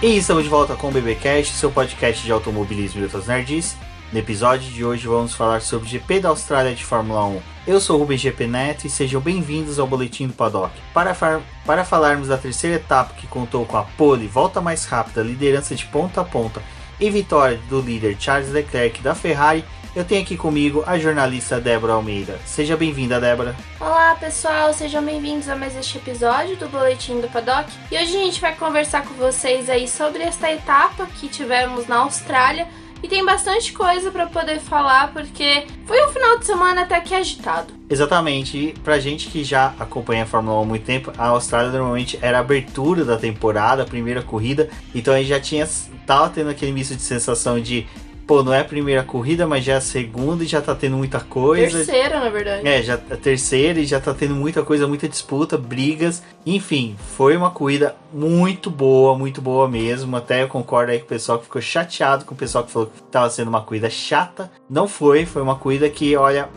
E estamos de volta com o BBcast, seu podcast de automobilismo e outras nerds. No episódio de hoje vamos falar sobre o GP da Austrália de Fórmula 1. Eu sou o Rubens GP Neto e sejam bem-vindos ao Boletim do Paddock. Para, para falarmos da terceira etapa que contou com a pole, volta mais rápida, liderança de ponta a ponta e vitória do líder Charles Leclerc da Ferrari, eu tenho aqui comigo a jornalista Débora Almeida. Seja bem-vinda, Débora. Olá, pessoal, sejam bem-vindos a mais este episódio do Boletim do Paddock. E hoje a gente vai conversar com vocês aí sobre esta etapa que tivemos na Austrália. E tem bastante coisa para poder falar, porque foi um final de semana até que agitado. Exatamente, e pra gente que já acompanha a Fórmula 1 há muito tempo, a Austrália normalmente era a abertura da temporada, a primeira corrida, então aí já tinha tava tendo aquele misto de sensação de pô, não é a primeira corrida, mas já é a segunda e já tá tendo muita coisa. Terceira, na verdade. É, já a terceira e já tá tendo muita coisa, muita disputa, brigas. Enfim, foi uma corrida muito boa, muito boa mesmo. Até eu concordo aí com o pessoal que ficou chateado com o pessoal que falou que tava sendo uma corrida chata. Não foi, foi uma corrida que, olha,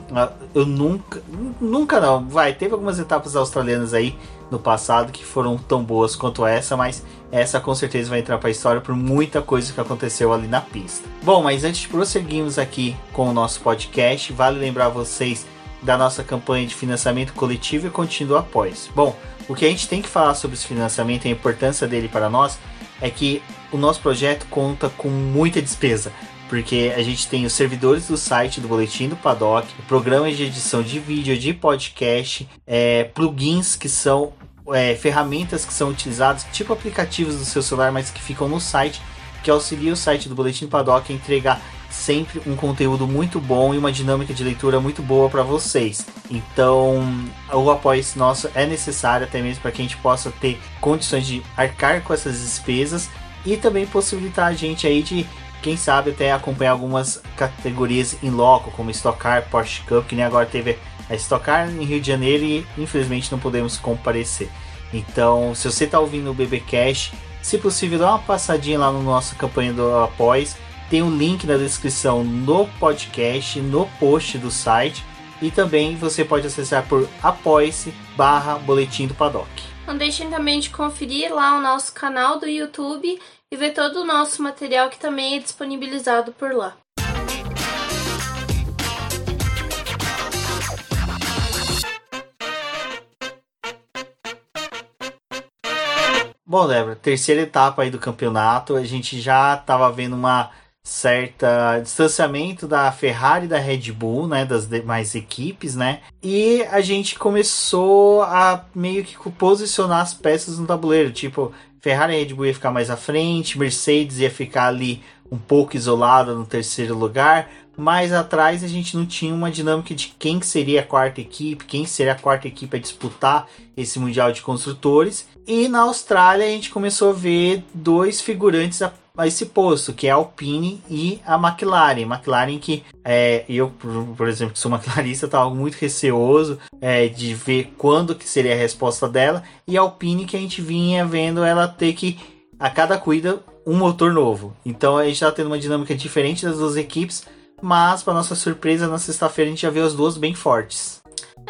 eu nunca, nunca não, vai, teve algumas etapas australianas aí no passado que foram tão boas quanto essa, mas essa com certeza vai entrar para a história por muita coisa que aconteceu ali na pista. Bom, mas antes de prosseguirmos aqui com o nosso podcast, vale lembrar vocês da nossa campanha de financiamento coletivo e contínuo após. Bom, o que a gente tem que falar sobre esse financiamento e a importância dele para nós é que o nosso projeto conta com muita despesa porque a gente tem os servidores do site do Boletim do Paddock, programas de edição de vídeo, de podcast, é, plugins que são é, ferramentas que são utilizadas, tipo aplicativos do seu celular, mas que ficam no site, que auxilia o site do Boletim do Paddock a entregar sempre um conteúdo muito bom e uma dinâmica de leitura muito boa para vocês. Então, o apoio nosso é necessário até mesmo para que a gente possa ter condições de arcar com essas despesas e também possibilitar a gente aí de quem sabe até acompanhar algumas categorias em loco, como Stock Car, Porsche Cup, que nem agora teve a Stock Car em Rio de Janeiro e infelizmente não podemos comparecer. Então, se você está ouvindo o BB Cash, se possível, dá uma passadinha lá no nossa campanha do Após. Tem um link na descrição no podcast, no post do site. E também você pode acessar por apoia-se barra boletim do paddock. Não deixem também de conferir lá o nosso canal do YouTube e ver todo o nosso material que também é disponibilizado por lá. Bom, Débora, terceira etapa aí do campeonato, a gente já estava vendo uma certa distanciamento da Ferrari e da Red Bull, né, das demais equipes, né? E a gente começou a meio que posicionar as peças no tabuleiro, tipo, Ferrari e Red Bull ia ficar mais à frente, Mercedes ia ficar ali um pouco isolada no terceiro lugar, mais atrás a gente não tinha uma dinâmica de quem seria a quarta equipe, quem seria a quarta equipe a disputar esse Mundial de Construtores. E na Austrália a gente começou a ver dois figurantes a, a esse posto, que é a Alpine e a McLaren. McLaren que é, eu, por, exemplo, que sou McLarista, estava muito receoso é, de ver quando que seria a resposta dela. E a Alpine que a gente vinha vendo ela ter que, a cada cuida, um motor novo. Então a gente está tendo uma dinâmica diferente das duas equipes mas, para nossa surpresa, na sexta-feira a gente já viu as duas bem fortes.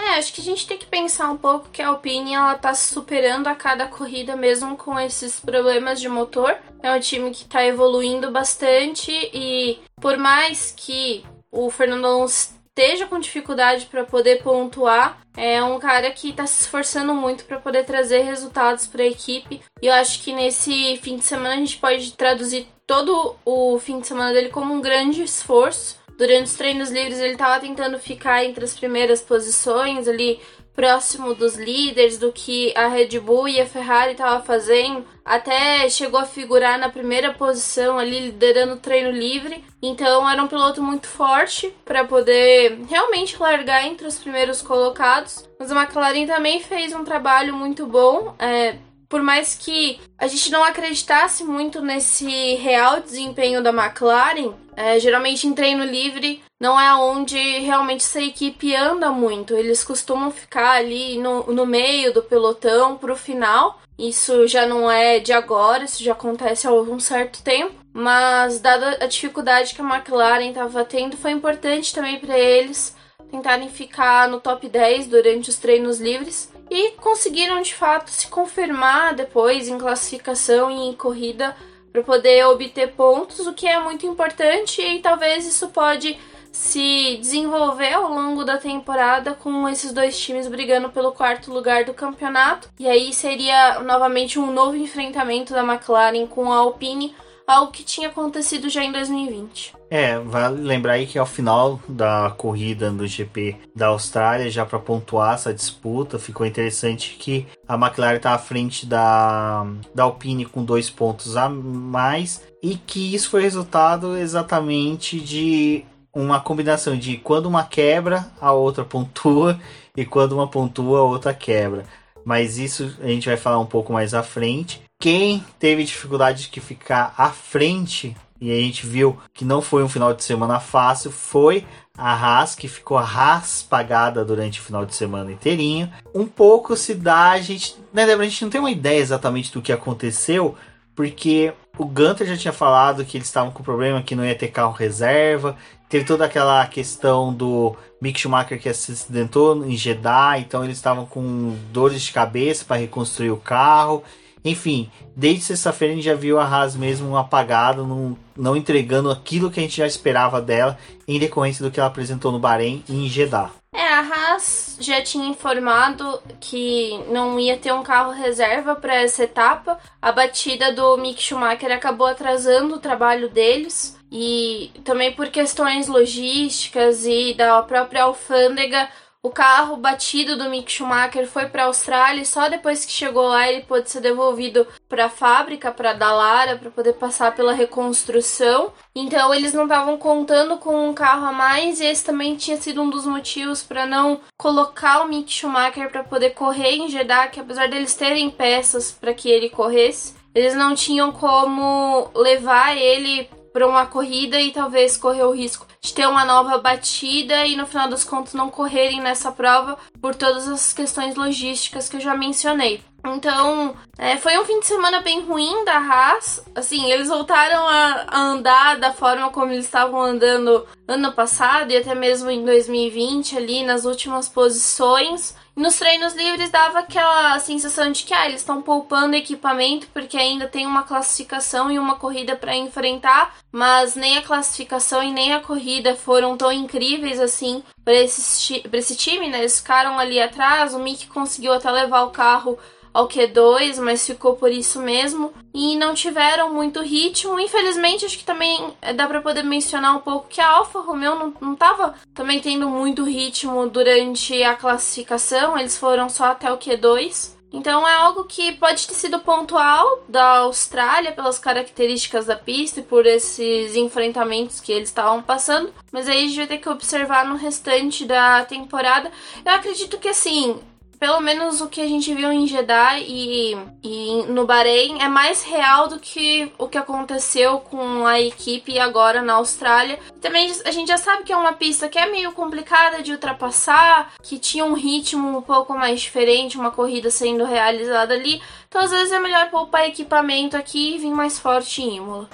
É, acho que a gente tem que pensar um pouco que a Alpine ela tá se superando a cada corrida, mesmo com esses problemas de motor. É um time que tá evoluindo bastante e por mais que o Fernando Alonso esteja com dificuldade para poder pontuar, é um cara que está se esforçando muito para poder trazer resultados para a equipe. E eu acho que nesse fim de semana a gente pode traduzir todo o fim de semana dele como um grande esforço Durante os treinos livres ele estava tentando ficar entre as primeiras posições, ali próximo dos líderes do que a Red Bull e a Ferrari estavam fazendo. Até chegou a figurar na primeira posição ali, liderando o treino livre. Então era um piloto muito forte para poder realmente largar entre os primeiros colocados. Mas a McLaren também fez um trabalho muito bom. É, por mais que a gente não acreditasse muito nesse real desempenho da McLaren, é, geralmente em treino livre não é onde realmente essa equipe anda muito. Eles costumam ficar ali no, no meio do pelotão pro final. Isso já não é de agora, isso já acontece há algum certo tempo. Mas, dada a dificuldade que a McLaren estava tendo, foi importante também para eles tentarem ficar no top 10 durante os treinos livres e conseguiram de fato se confirmar depois em classificação e em corrida para poder obter pontos, o que é muito importante e talvez isso pode se desenvolver ao longo da temporada com esses dois times brigando pelo quarto lugar do campeonato. E aí seria novamente um novo enfrentamento da McLaren com a Alpine, algo que tinha acontecido já em 2020. É, vale lembrar aí que ao final da corrida do GP da Austrália, já para pontuar essa disputa, ficou interessante que a McLaren está à frente da, da Alpine com dois pontos a mais e que isso foi resultado exatamente de uma combinação de quando uma quebra, a outra pontua, e quando uma pontua, a outra quebra. Mas isso a gente vai falar um pouco mais à frente. Quem teve dificuldade de ficar à frente, e a gente viu que não foi um final de semana fácil, foi a Haas, que ficou raspagada durante o final de semana inteirinho. Um pouco se dá, a gente, né, Débora, a gente não tem uma ideia exatamente do que aconteceu, porque o Gunter já tinha falado que eles estavam com problema que não ia ter carro reserva. Teve toda aquela questão do Mick Schumacher que se acidentou em Jeddah, então eles estavam com dores de cabeça para reconstruir o carro. Enfim, desde sexta-feira a gente já viu a Haas mesmo apagada, não, não entregando aquilo que a gente já esperava dela em decorrência do que ela apresentou no Bahrein e em Jeddah. É, a Haas já tinha informado que não ia ter um carro reserva para essa etapa. A batida do Mick Schumacher acabou atrasando o trabalho deles e também por questões logísticas e da própria alfândega o carro batido do Mick Schumacher foi para a Austrália e só depois que chegou lá ele pôde ser devolvido para a fábrica, para Dallara, para poder passar pela reconstrução. Então eles não estavam contando com um carro a mais e esse também tinha sido um dos motivos para não colocar o Mick Schumacher para poder correr em Jeddah, que apesar deles terem peças para que ele corresse, eles não tinham como levar ele para uma corrida e talvez correr o risco de ter uma nova batida e no final das contas não correrem nessa prova por todas as questões logísticas que eu já mencionei. Então, é, foi um fim de semana bem ruim da Haas. Assim, eles voltaram a, a, andar da forma como eles estavam andando ano passado e até mesmo em 2020, ali nas últimas posições. Nos treinos livres dava aquela sensação de que ah, eles estão poupando equipamento porque ainda tem uma classificação e uma corrida para enfrentar, mas nem a classificação e nem a corrida foram tão incríveis assim para esse, esse time, né? Eles ficaram ali atrás, o Mick conseguiu até levar o carro ao Q2, mas ficou por isso mesmo. E não tiveram muito ritmo. Infelizmente, acho que também dá para poder mencionar um pouco que a Alfa Romeo não, não tava também tendo muito ritmo durante a classificação, eles foram só até o Q2. Então é algo que pode ter sido pontual da Austrália pelas características da pista e por esses enfrentamentos que eles estavam passando, mas aí a gente vai ter que observar no restante da temporada. Eu acredito que assim, pelo menos o que a gente viu em Jeddah e, e, no Bahrein é mais real do que o que aconteceu com a equipe agora na Austrália. Também a gente já sabe que é uma pista que é meio complicada de ultrapassar, que tinha um ritmo um pouco mais diferente, uma corrida sendo realizada ali. Então às vezes é melhor poupar equipamento aqui e vir mais forte em Imola.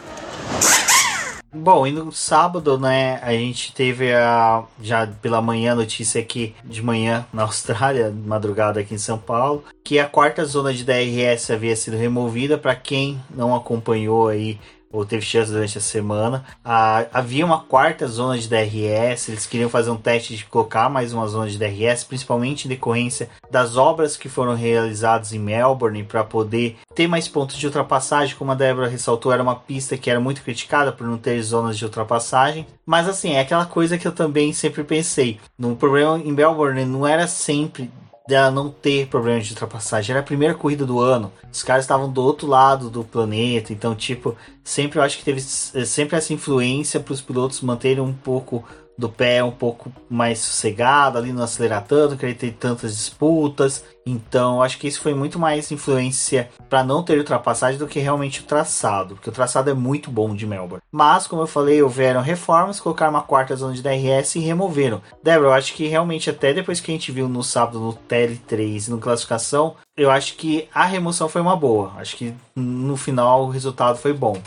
Bom, e no sábado, né, a gente teve a já pela manhã notícia aqui de manhã na Austrália, madrugada aqui em São Paulo, que a quarta zona de DRS havia sido removida para quem não acompanhou aí ou teve chance durante a semana. Ah, havia uma quarta zona de DRS, eles queriam fazer um teste de colocar mais uma zona de DRS, principalmente em decorrência das obras que foram realizadas em Melbourne para poder ter mais pontos de ultrapassagem. Como a Débora ressaltou, era uma pista que era muito criticada por não ter zonas de ultrapassagem. Mas assim, é aquela coisa que eu também sempre pensei. No problema em Melbourne não era sempre dela não ter problemas de ultrapassagem. Era a primeira corrida do ano. Os caras estavam do outro lado do planeta, então tipo, sempre eu acho que teve sempre essa influência para os pilotos manterem um pouco do pé um pouco mais sossegado, ali não acelerar tanto, querer ter tantas disputas. Então, acho que isso foi muito mais influência para não ter ultrapassagem do que realmente o traçado, porque o traçado é muito bom de Melbourne. Mas, como eu falei, houveram reformas, colocaram uma quarta zona de DRS e removeram. Débora, eu acho que realmente até depois que a gente viu no sábado no TL3 e no classificação, eu acho que a remoção foi uma boa. Acho que no final o resultado foi bom.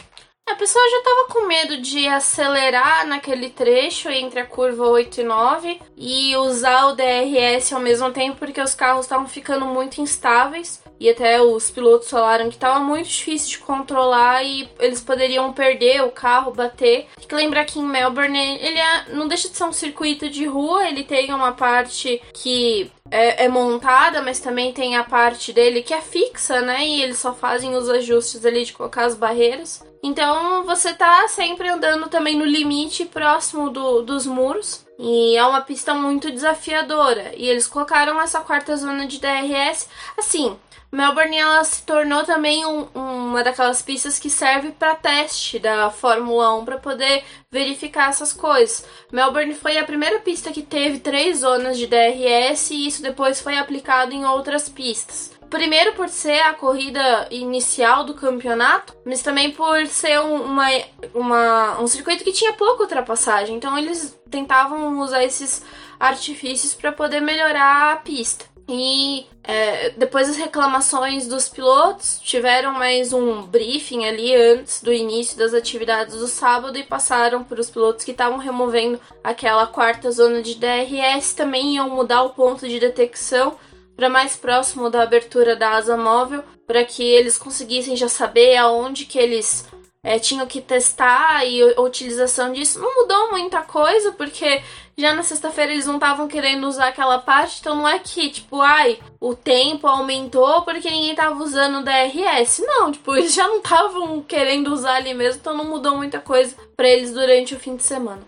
A pessoa já estava com medo de acelerar naquele trecho entre a curva 8 e 9 e usar o DRS ao mesmo tempo porque os carros estavam ficando muito instáveis. e até os pilotos falaram que estava muito difícil de controlar e eles poderiam perder o carro, bater. Tem que lembrar que em Melbourne ele é, não deixa de ser um circuito de rua, ele tem uma parte que é, é, montada, mas também tem a parte dele que é fixa, né? E eles só fazem os ajustes ali de colocar as barreiras. Então você tá sempre andando também no limite próximo do, dos muros. E é uma pista muito desafiadora. E eles colocaram essa quarta zona de DRS. Assim, Melbourne ela se tornou também um, uma daquelas pistas que serve para teste da Fórmula 1 para poder verificar essas coisas. Melbourne foi a primeira pista que teve três zonas de DRS e isso depois foi aplicado em outras pistas. Primeiro por ser a corrida inicial do campeonato, mas também por ser uma, uma, um circuito que tinha pouca ultrapassagem. Então eles tentavam usar esses artifícios para poder melhorar a pista. E é, depois das reclamações dos pilotos, tiveram mais um briefing ali antes do início das atividades do sábado e passaram para os pilotos que estavam removendo aquela quarta zona de DRS. Também iam mudar o ponto de detecção para mais próximo da abertura da asa móvel, para que eles conseguissem já saber aonde que eles é, tinham que testar e a utilização disso. Não mudou muita coisa, porque já na sexta-feira eles não estavam querendo usar aquela parte, então não é que, tipo, ai, o tempo aumentou porque ninguém tava usando o DRS. Não, tipo, eles já não estavam querendo usar ali mesmo, então não mudou muita coisa para eles durante o fim de semana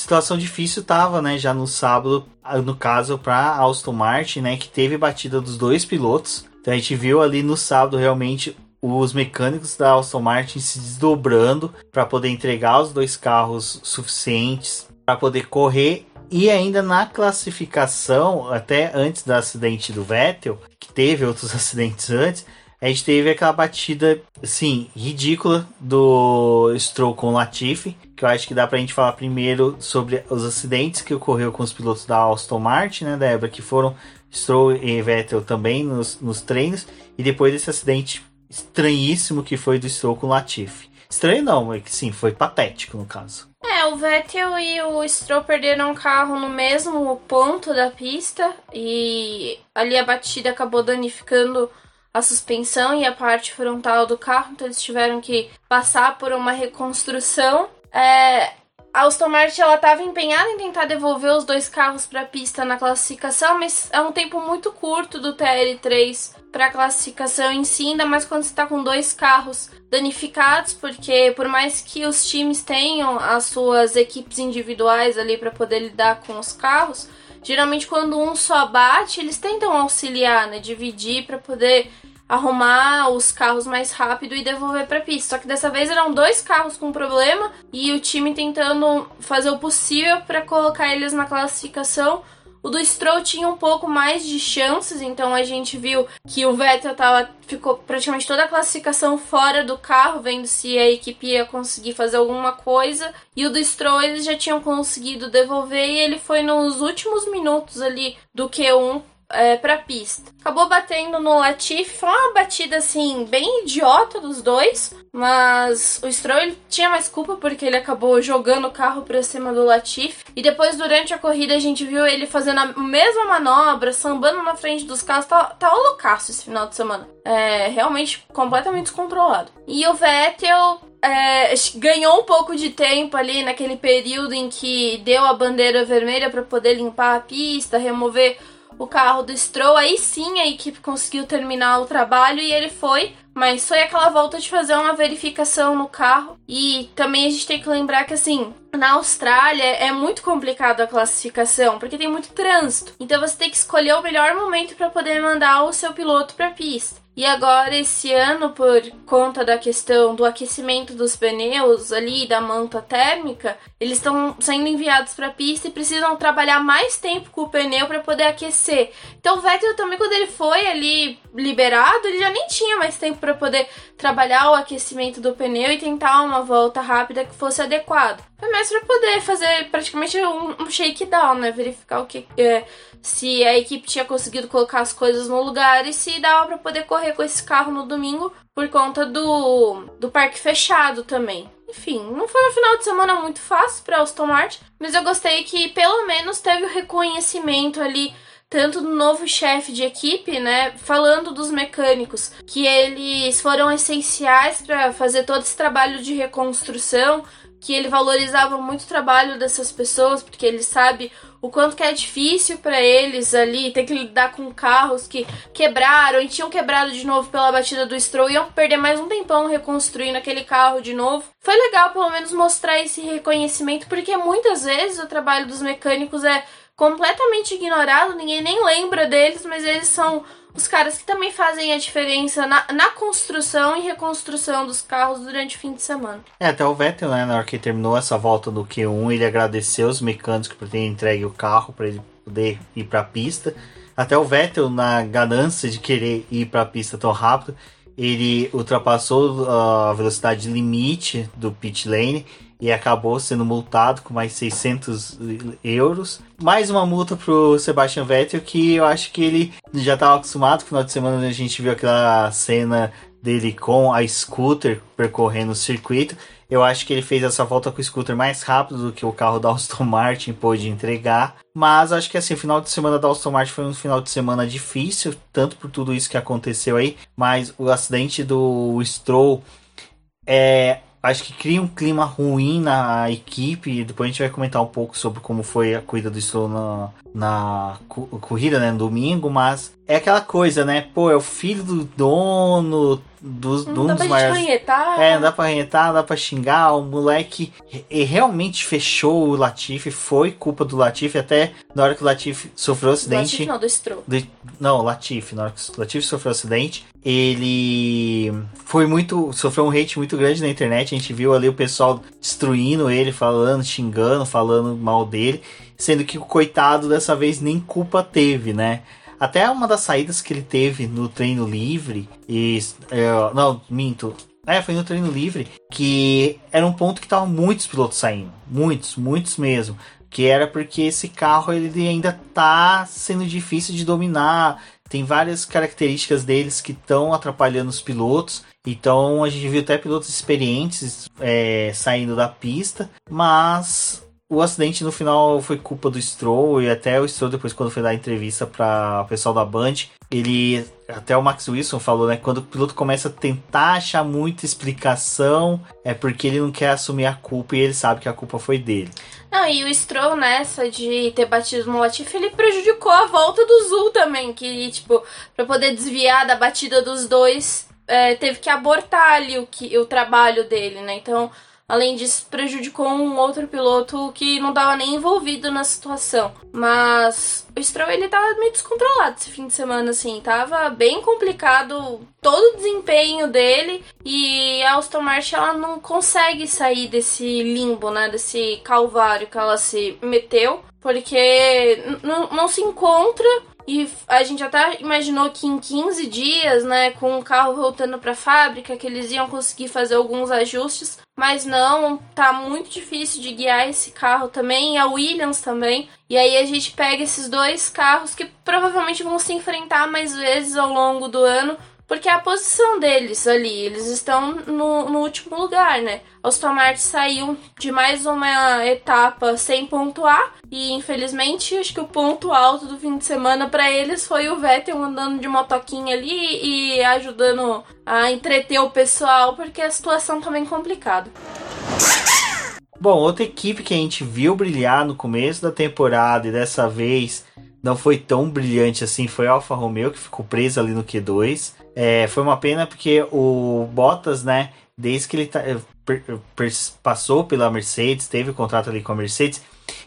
situação difícil tava, né, já no sábado, no caso para Aston Martin, né, que teve batida dos dois pilotos. Então a gente viu ali no sábado realmente os mecânicos da Aston Martin se desdobrando para poder entregar os dois carros suficientes para poder correr e ainda na classificação, até antes do acidente do Vettel, que teve outros acidentes antes, a gente teve aquela batida, assim, ridícula do Stroll com o Latifi, que eu acho que dá pra gente falar primeiro sobre os acidentes que ocorreu com os pilotos da Aston Martin, né, Débora, que foram Stroll e Vettel também nos, nos treinos, e depois desse acidente estranhíssimo que foi do Stroll com o Latifi. Estranho não, é que sim, foi patético no caso. É, o Vettel e o Stroll perderam o carro no mesmo ponto da pista e ali a batida acabou danificando a suspensão e a parte frontal do carro, então eles tiveram que passar por uma reconstrução. É, a Aston Martin ela estava empenhada em tentar devolver os dois carros para a pista na classificação, mas é um tempo muito curto do TL3 para a classificação em si, ainda mais quando você está com dois carros danificados, porque por mais que os times tenham as suas equipes individuais ali para poder lidar com os carros, geralmente quando um só bate, eles tentam auxiliar, né, dividir para poder arrumar os carros mais rápido e devolver para pista. Só que dessa vez eram dois carros com problema e o time tentando fazer o possível para colocar eles na classificação. O do Stroll tinha um pouco mais de chances, então a gente viu que o Vettel tava, ficou praticamente toda a classificação fora do carro, vendo se a equipe ia conseguir fazer alguma coisa. E o do Stroll eles já tinham conseguido devolver e ele foi nos últimos minutos ali do Q1 é, pra pista. Acabou batendo no Latifi, foi uma batida assim, bem idiota dos dois, mas o Stroll tinha mais culpa porque ele acabou jogando o carro pra cima do Latifi. E depois, durante a corrida, a gente viu ele fazendo a mesma manobra, sambando na frente dos carros. Tá, tá loucaço esse final de semana. É realmente completamente descontrolado. E o Vettel é, ganhou um pouco de tempo ali naquele período em que deu a bandeira vermelha para poder limpar a pista, remover o carro do Stroll, aí sim a equipe conseguiu terminar o trabalho e ele foi, mas foi aquela volta de fazer uma verificação no carro. E também a gente tem que lembrar que assim, na Austrália é muito complicado a classificação, porque tem muito trânsito. Então você tem que escolher o melhor momento para poder mandar o seu piloto para pista. E agora, esse ano, por conta da questão do aquecimento dos pneus ali, da manta térmica, eles estão sendo enviados para a pista e precisam trabalhar mais tempo com o pneu para poder aquecer. Então, o Vettel também, quando ele foi ali liberado, ele já nem tinha mais tempo para poder trabalhar o aquecimento do pneu e tentar uma volta rápida que fosse adequada. Foi mais para poder fazer praticamente um, um shakedown, né? Verificar o que. É, se a equipe tinha conseguido colocar as coisas no lugar e se dava para poder correr com esse carro no domingo por conta do, do parque fechado também. Enfim, não foi um final de semana muito fácil para Aston Martin, mas eu gostei que pelo menos teve o reconhecimento ali tanto do novo chefe de equipe, né, falando dos mecânicos, que eles foram essenciais para fazer todo esse trabalho de reconstrução, que ele valorizava muito o trabalho dessas pessoas, porque ele sabe o quanto que é difícil para eles ali ter que lidar com carros que quebraram e tinham quebrado de novo pela batida do Stroll e iam perder mais um tempão reconstruindo aquele carro de novo. Foi legal pelo menos mostrar esse reconhecimento, porque muitas vezes o trabalho dos mecânicos é completamente ignorado, ninguém nem lembra deles, mas eles são os caras que também fazem a diferença na, na construção e reconstrução dos carros durante o fim de semana. É, até o Vettel, né, na hora que terminou essa volta do Q1, ele agradeceu os mecânicos por terem entregue o carro para ele poder ir para a pista. Até o Vettel, na ganância de querer ir para a pista tão rápido, ele ultrapassou a velocidade limite do pit lane e acabou sendo multado com mais 600 euros. Mais uma multa pro Sebastian Vettel que eu acho que ele já estava acostumado. No final de semana a gente viu aquela cena dele com a scooter percorrendo o circuito. Eu acho que ele fez essa volta com o scooter mais rápido do que o carro da Aston Martin pôde entregar. Mas acho que assim, o final de semana da Aston Martin foi um final de semana difícil, tanto por tudo isso que aconteceu aí, mas o acidente do Stroll é acho que cria um clima ruim na equipe. Depois a gente vai comentar um pouco sobre como foi a cuida do Stroll na corrida, né, no domingo, mas é aquela coisa, né? Pô, é o filho do dono dos, não dá dos maiores. Ranhetar. É, não dá pra ranhetar, não dá pra xingar. O moleque realmente fechou o Latifi, foi culpa do Latifi, até na hora que o Latifi sofreu o acidente. Latifi não, do Stroll. Do, não, Latifi, na hora que o Latifi sofreu o acidente, ele foi muito. sofreu um hate muito grande na internet. A gente viu ali o pessoal destruindo ele, falando, xingando, falando mal dele. Sendo que o coitado dessa vez nem culpa teve, né? Até uma das saídas que ele teve no treino livre, e. É, não, minto. É, foi no treino livre, que era um ponto que tava muitos pilotos saindo. Muitos, muitos mesmo. Que era porque esse carro ele ainda tá sendo difícil de dominar. Tem várias características deles que estão atrapalhando os pilotos. Então a gente viu até pilotos experientes é, saindo da pista, mas o acidente no final foi culpa do Stroll e até o Stroll depois quando foi dar entrevista para o pessoal da Band, ele até o Max Wilson falou, né, quando o piloto começa a tentar achar muita explicação, é porque ele não quer assumir a culpa e ele sabe que a culpa foi dele. Não, e o Stroll nessa de ter batido no Latifi, ele prejudicou a volta do Zul também, que tipo, para poder desviar da batida dos dois, é, teve que abortar ali o que o trabalho dele, né? Então, Além disso, prejudicou um outro piloto que não estava nem envolvido na situação. Mas o Stroll ele tava meio descontrolado esse fim de semana, assim. Tava bem complicado todo o desempenho dele. E a Aston Martin ela não consegue sair desse limbo, né? Desse calvário que ela se meteu. Porque não se encontra e a gente até imaginou que em 15 dias, né, com o carro voltando para a fábrica, que eles iam conseguir fazer alguns ajustes, mas não, tá muito difícil de guiar esse carro também, e a Williams também. E aí a gente pega esses dois carros que provavelmente vão se enfrentar mais vezes ao longo do ano, porque é a posição deles ali, eles estão no, no último lugar, né? Aston Martin saiu de mais uma etapa sem pontuar e infelizmente acho que o ponto alto do fim de semana para eles foi o Vettel andando de motoquinha ali e ajudando a entreter o pessoal porque a situação tá bem complicada. Bom, outra equipe que a gente viu brilhar no começo da temporada e dessa vez não foi tão brilhante assim foi a Alfa Romeo que ficou presa ali no Q2. É, foi uma pena porque o Bottas, né, desde que ele tá, eh, per, per, passou pela Mercedes, teve contrato ali com a Mercedes,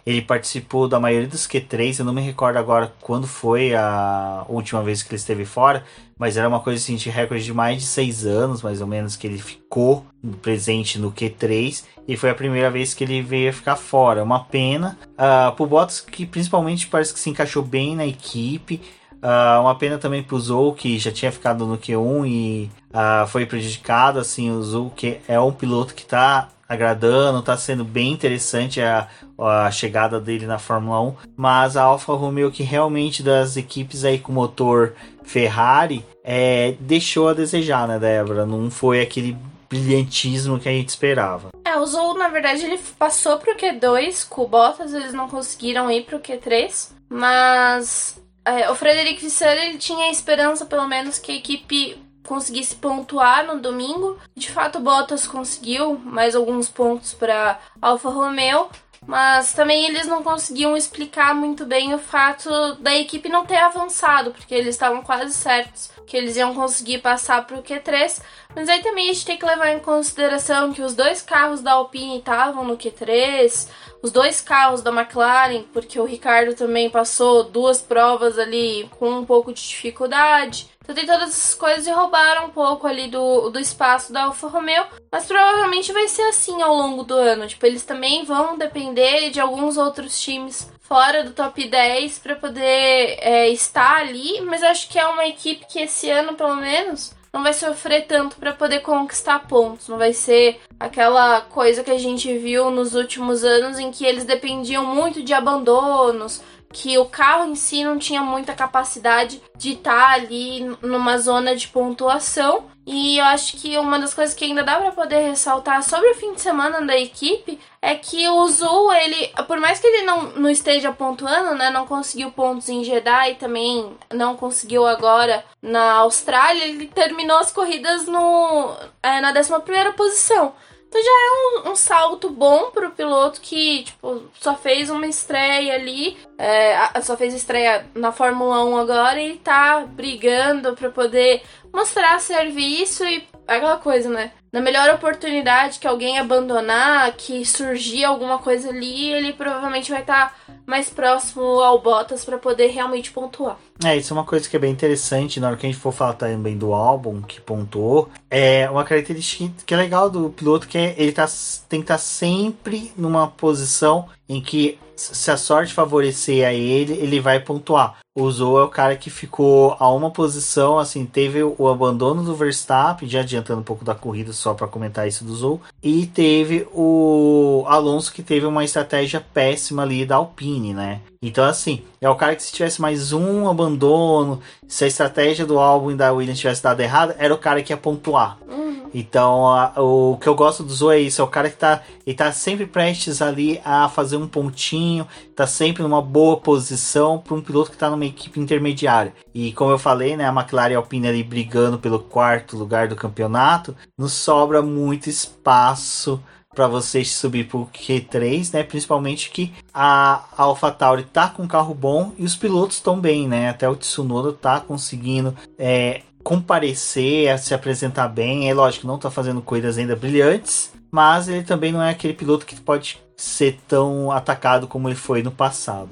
ele participou da maioria dos Q3. Eu não me recordo agora quando foi a última vez que ele esteve fora, mas era uma coisa assim de recorde de mais de seis anos, mais ou menos, que ele ficou presente no Q3 e foi a primeira vez que ele veio ficar fora. Uma pena. Uh, pro Bottas, que principalmente parece que se encaixou bem na equipe. Uh, uma pena também pro Zou, que já tinha ficado no Q1 e uh, foi prejudicado. Assim, o Zou, que é um piloto que está agradando, está sendo bem interessante a, a chegada dele na Fórmula 1. Mas a Alfa Romeo, que realmente das equipes aí com motor Ferrari, é, deixou a desejar, né, Débora? Não foi aquele brilhantismo que a gente esperava. É, o Zou, na verdade, ele passou pro Q2 com o Bottas, eles não conseguiram ir pro Q3, mas é, o Frederic Visser ele tinha esperança, pelo menos, que a equipe conseguisse pontuar no domingo. De fato, Bottas conseguiu mais alguns pontos para Alfa Romeo, mas também eles não conseguiam explicar muito bem o fato da equipe não ter avançado, porque eles estavam quase certos que eles iam conseguir passar para o Q3. Mas aí também a gente tem que levar em consideração que os dois carros da Alpine estavam no Q3, os dois carros da McLaren, porque o Ricardo também passou duas provas ali com um pouco de dificuldade. Então tem todas essas coisas e roubaram um pouco ali do, do espaço da Alfa Romeo, mas provavelmente vai ser assim ao longo do ano. Tipo, eles também vão depender de alguns outros times fora do top 10 para poder é, estar ali, mas acho que é uma equipe que esse ano, pelo menos, não vai sofrer tanto para poder conquistar pontos. Não vai ser aquela coisa que a gente viu nos últimos anos em que eles dependiam muito de abandonos, que o carro em si não tinha muita capacidade de estar tá ali numa zona de pontuação. E eu acho que uma das coisas que ainda dá para poder ressaltar sobre o fim de semana da equipe é que o Zul, ele, por mais que ele não, não esteja pontuando, né, não conseguiu pontos em e também não conseguiu agora na Austrália, ele terminou as corridas no, é, na 11 primeira posição. Então já é um, um, salto bom pro piloto que, tipo, só fez uma estreia ali, é, só fez estreia na Fórmula 1 agora e tá brigando para poder mostrar serviço e aquela coisa, né? Na melhor oportunidade que alguém abandonar, que surgir alguma coisa ali, ele provavelmente vai estar tá mais próximo ao Bottas para poder realmente pontuar. É, isso é uma coisa que é bem interessante na hora que a gente for falar também do álbum que pontuou. É uma característica que é legal do piloto que é ele tá, tem que estar tá sempre numa posição em que se a sorte favorecer a ele, ele vai pontuar. O Zou é o cara que ficou a uma posição, assim, teve o abandono do Verstappen, já adiantando um pouco da corrida só para comentar isso do Zou, e teve o Alonso que teve uma estratégia péssima ali da Alpine, né? Então, assim, é o cara que se tivesse mais um abandono, se a estratégia do álbum da Williams tivesse dado errado, era o cara que ia pontuar. Uhum. Então, a, o que eu gosto do Zoe é isso, é o cara que tá, ele tá sempre prestes ali a fazer um pontinho, tá sempre numa boa posição para um piloto que tá numa equipe intermediária. E como eu falei, né, a McLaren e a Alpine ali brigando pelo quarto lugar do campeonato, nos sobra muito espaço para vocês subir pro Q3, né? Principalmente que a AlphaTauri tá com um carro bom e os pilotos estão bem, né? Até o Tsunoda tá conseguindo é, comparecer, se apresentar bem. É lógico, não tá fazendo coisas ainda brilhantes, mas ele também não é aquele piloto que pode ser tão atacado como ele foi no passado.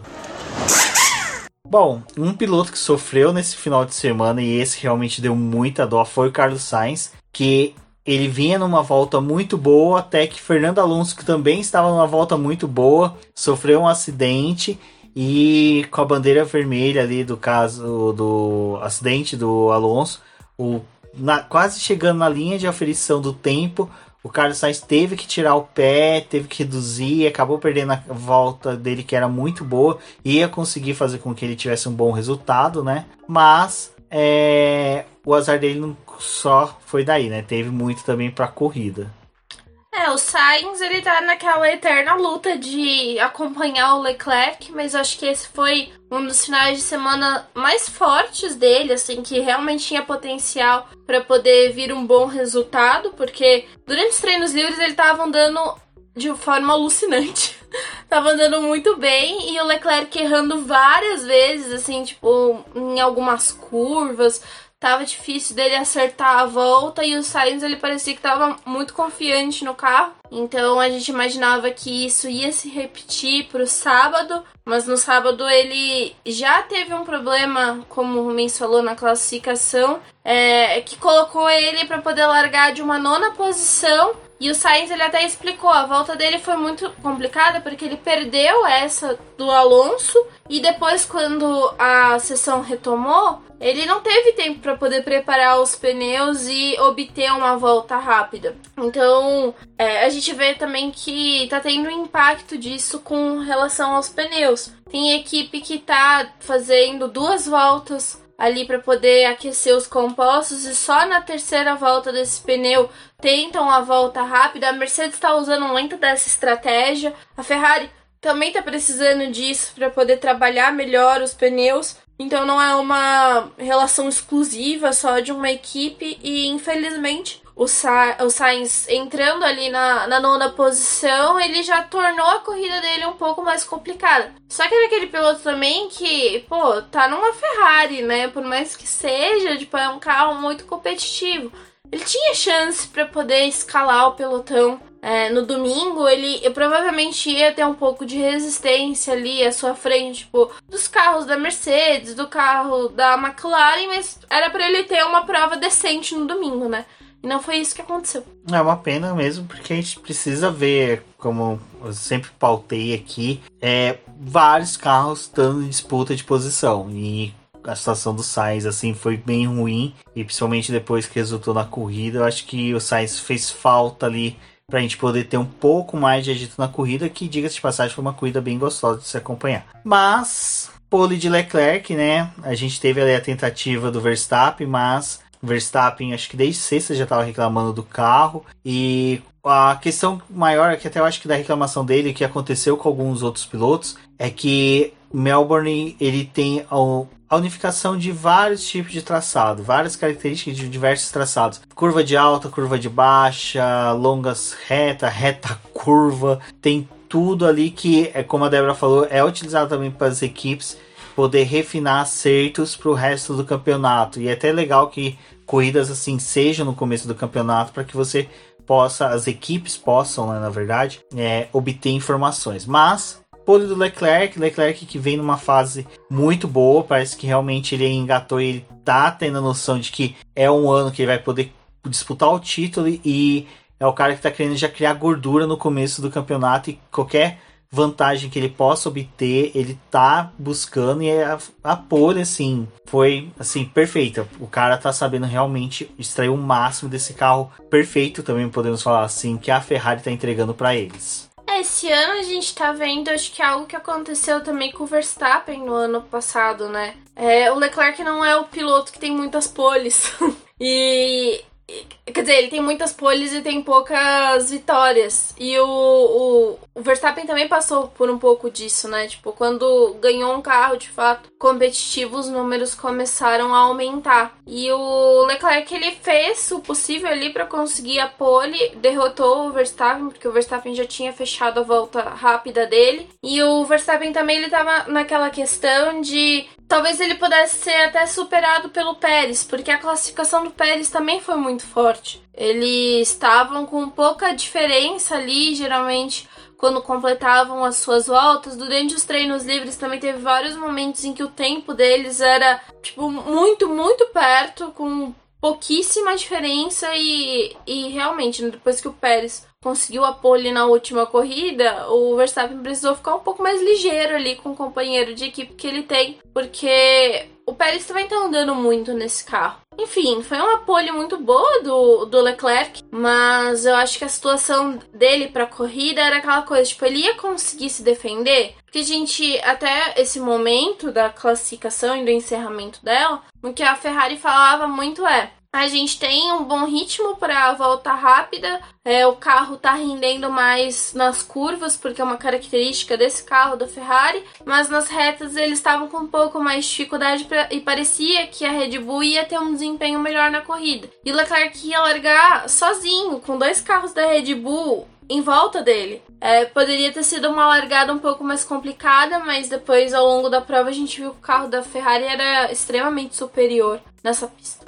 Bom, um piloto que sofreu nesse final de semana e esse realmente deu muita dó foi o Carlos Sainz, que ele vinha numa volta muito boa, até que Fernando Alonso, que também estava numa volta muito boa, sofreu um acidente e com a bandeira vermelha ali do caso do acidente do Alonso, o, na, quase chegando na linha de aferição do tempo, o Carlos Sainz teve que tirar o pé, teve que reduzir, acabou perdendo a volta dele que era muito boa, ia conseguir fazer com que ele tivesse um bom resultado, né? Mas é, o azar dele não só foi daí, né? Teve muito também pra corrida. É, o Sainz, ele tá naquela eterna luta de acompanhar o Leclerc, mas acho que esse foi um dos finais de semana mais fortes dele, assim, que realmente tinha potencial para poder vir um bom resultado, porque durante os treinos livres ele tava andando de forma alucinante. tava andando muito bem e o Leclerc errando várias vezes, assim, tipo, em algumas curvas. Tava difícil dele acertar a volta e o Sainz ele parecia que tava muito confiante no carro. Então a gente imaginava que isso ia se repetir pro sábado, mas no sábado ele já teve um problema, como o Mens falou na classificação, é, que colocou ele para poder largar de uma nona posição e o Sainz ele até explicou, a volta dele foi muito complicada porque ele perdeu essa do Alonso e depois quando a sessão retomou, ele não teve tempo para poder preparar os pneus e obter uma volta rápida. Então, é, a gente vê também que tá tendo um impacto disso com relação aos pneus. Tem equipe que tá fazendo duas voltas ali para poder aquecer os compostos e só na terceira volta desse pneu tentam a volta rápida. A Mercedes está usando muito dessa estratégia. A Ferrari também está precisando disso para poder trabalhar melhor os pneus. Então não é uma relação exclusiva só de uma equipe e infelizmente o, Sa o Sainz entrando ali na, na nona posição, ele já tornou a corrida dele um pouco mais complicada. Só que é aquele piloto também que, pô, tá numa Ferrari, né? Por mais que seja, tipo, é um carro muito competitivo. Ele tinha chance para poder escalar o pelotão. É, no domingo, ele provavelmente ia ter um pouco de resistência ali à sua frente, tipo, dos carros da Mercedes, do carro da McLaren, mas era para ele ter uma prova decente no domingo, né? E não foi isso que aconteceu. É uma pena mesmo, porque a gente precisa ver, como eu sempre pautei aqui, é, vários carros estando em disputa de posição. E a situação do Sainz assim foi bem ruim e principalmente depois que resultou na corrida, eu acho que o Sainz fez falta ali para a gente poder ter um pouco mais de agito na corrida, que diga-se de passagem foi uma corrida bem gostosa de se acompanhar. Mas pole de Leclerc, né? A gente teve ali a tentativa do Verstappen, mas Verstappen, acho que desde sexta já estava reclamando do carro. E a questão maior, que até eu acho que da reclamação dele, que aconteceu com alguns outros pilotos, é que Melbourne ele tem a unificação de vários tipos de traçado, várias características de diversos traçados. Curva de alta, curva de baixa, longas reta, reta curva, tem tudo ali que, é como a Débora falou, é utilizado também para as equipes poder refinar acertos para o resto do campeonato. E é até legal que corridas assim sejam no começo do campeonato para que você possa, as equipes possam, né, na verdade, é, obter informações. Mas pole do Leclerc, Leclerc que vem numa fase muito boa, parece que realmente ele engatou e ele tá tendo a noção de que é um ano que ele vai poder disputar o título e é o cara que tá querendo já criar gordura no começo do campeonato e qualquer vantagem que ele possa obter, ele tá buscando e a, a pole, assim, foi, assim, perfeita. O cara tá sabendo realmente extrair o máximo desse carro perfeito, também podemos falar assim, que a Ferrari tá entregando para eles. Esse ano a gente tá vendo, acho que é algo que aconteceu também com o Verstappen no ano passado, né? É, o Leclerc não é o piloto que tem muitas poles. e Quer dizer, ele tem muitas poles e tem poucas vitórias. E o, o, o, Verstappen também passou por um pouco disso, né? Tipo, quando ganhou um carro de fato competitivo, os números começaram a aumentar. E o Leclerc ele fez o possível ali para conseguir a pole, derrotou o Verstappen, porque o Verstappen já tinha fechado a volta rápida dele. E o Verstappen também ele tava naquela questão de talvez ele pudesse ser até superado pelo Pérez, porque a classificação do Pérez também foi muito forte. Eles estavam com pouca diferença ali, geralmente quando completavam as suas voltas. Durante os treinos livres também teve vários momentos em que o tempo deles era tipo muito, muito perto, com pouquíssima diferença e, e realmente depois que o Pérez conseguiu a pole na última corrida, o Verstappen precisou ficar um pouco mais ligeiro ali com o companheiro de equipe que ele tem, porque o Pérez também tá andando muito nesse carro. Enfim, foi uma pole muito boa do, do Leclerc, mas eu acho que a situação dele pra corrida era aquela coisa, tipo, ele ia conseguir se defender, porque a gente, até esse momento da classificação e do encerramento dela, o que a Ferrari falava muito é: a gente tem um bom ritmo para a volta rápida. É, o carro está rendendo mais nas curvas, porque é uma característica desse carro da Ferrari. Mas nas retas eles estavam com um pouco mais de dificuldade pra, e parecia que a Red Bull ia ter um desempenho melhor na corrida. E Leclerc ia largar sozinho, com dois carros da Red Bull em volta dele. É, poderia ter sido uma largada um pouco mais complicada, mas depois, ao longo da prova, a gente viu que o carro da Ferrari era extremamente superior nessa pista.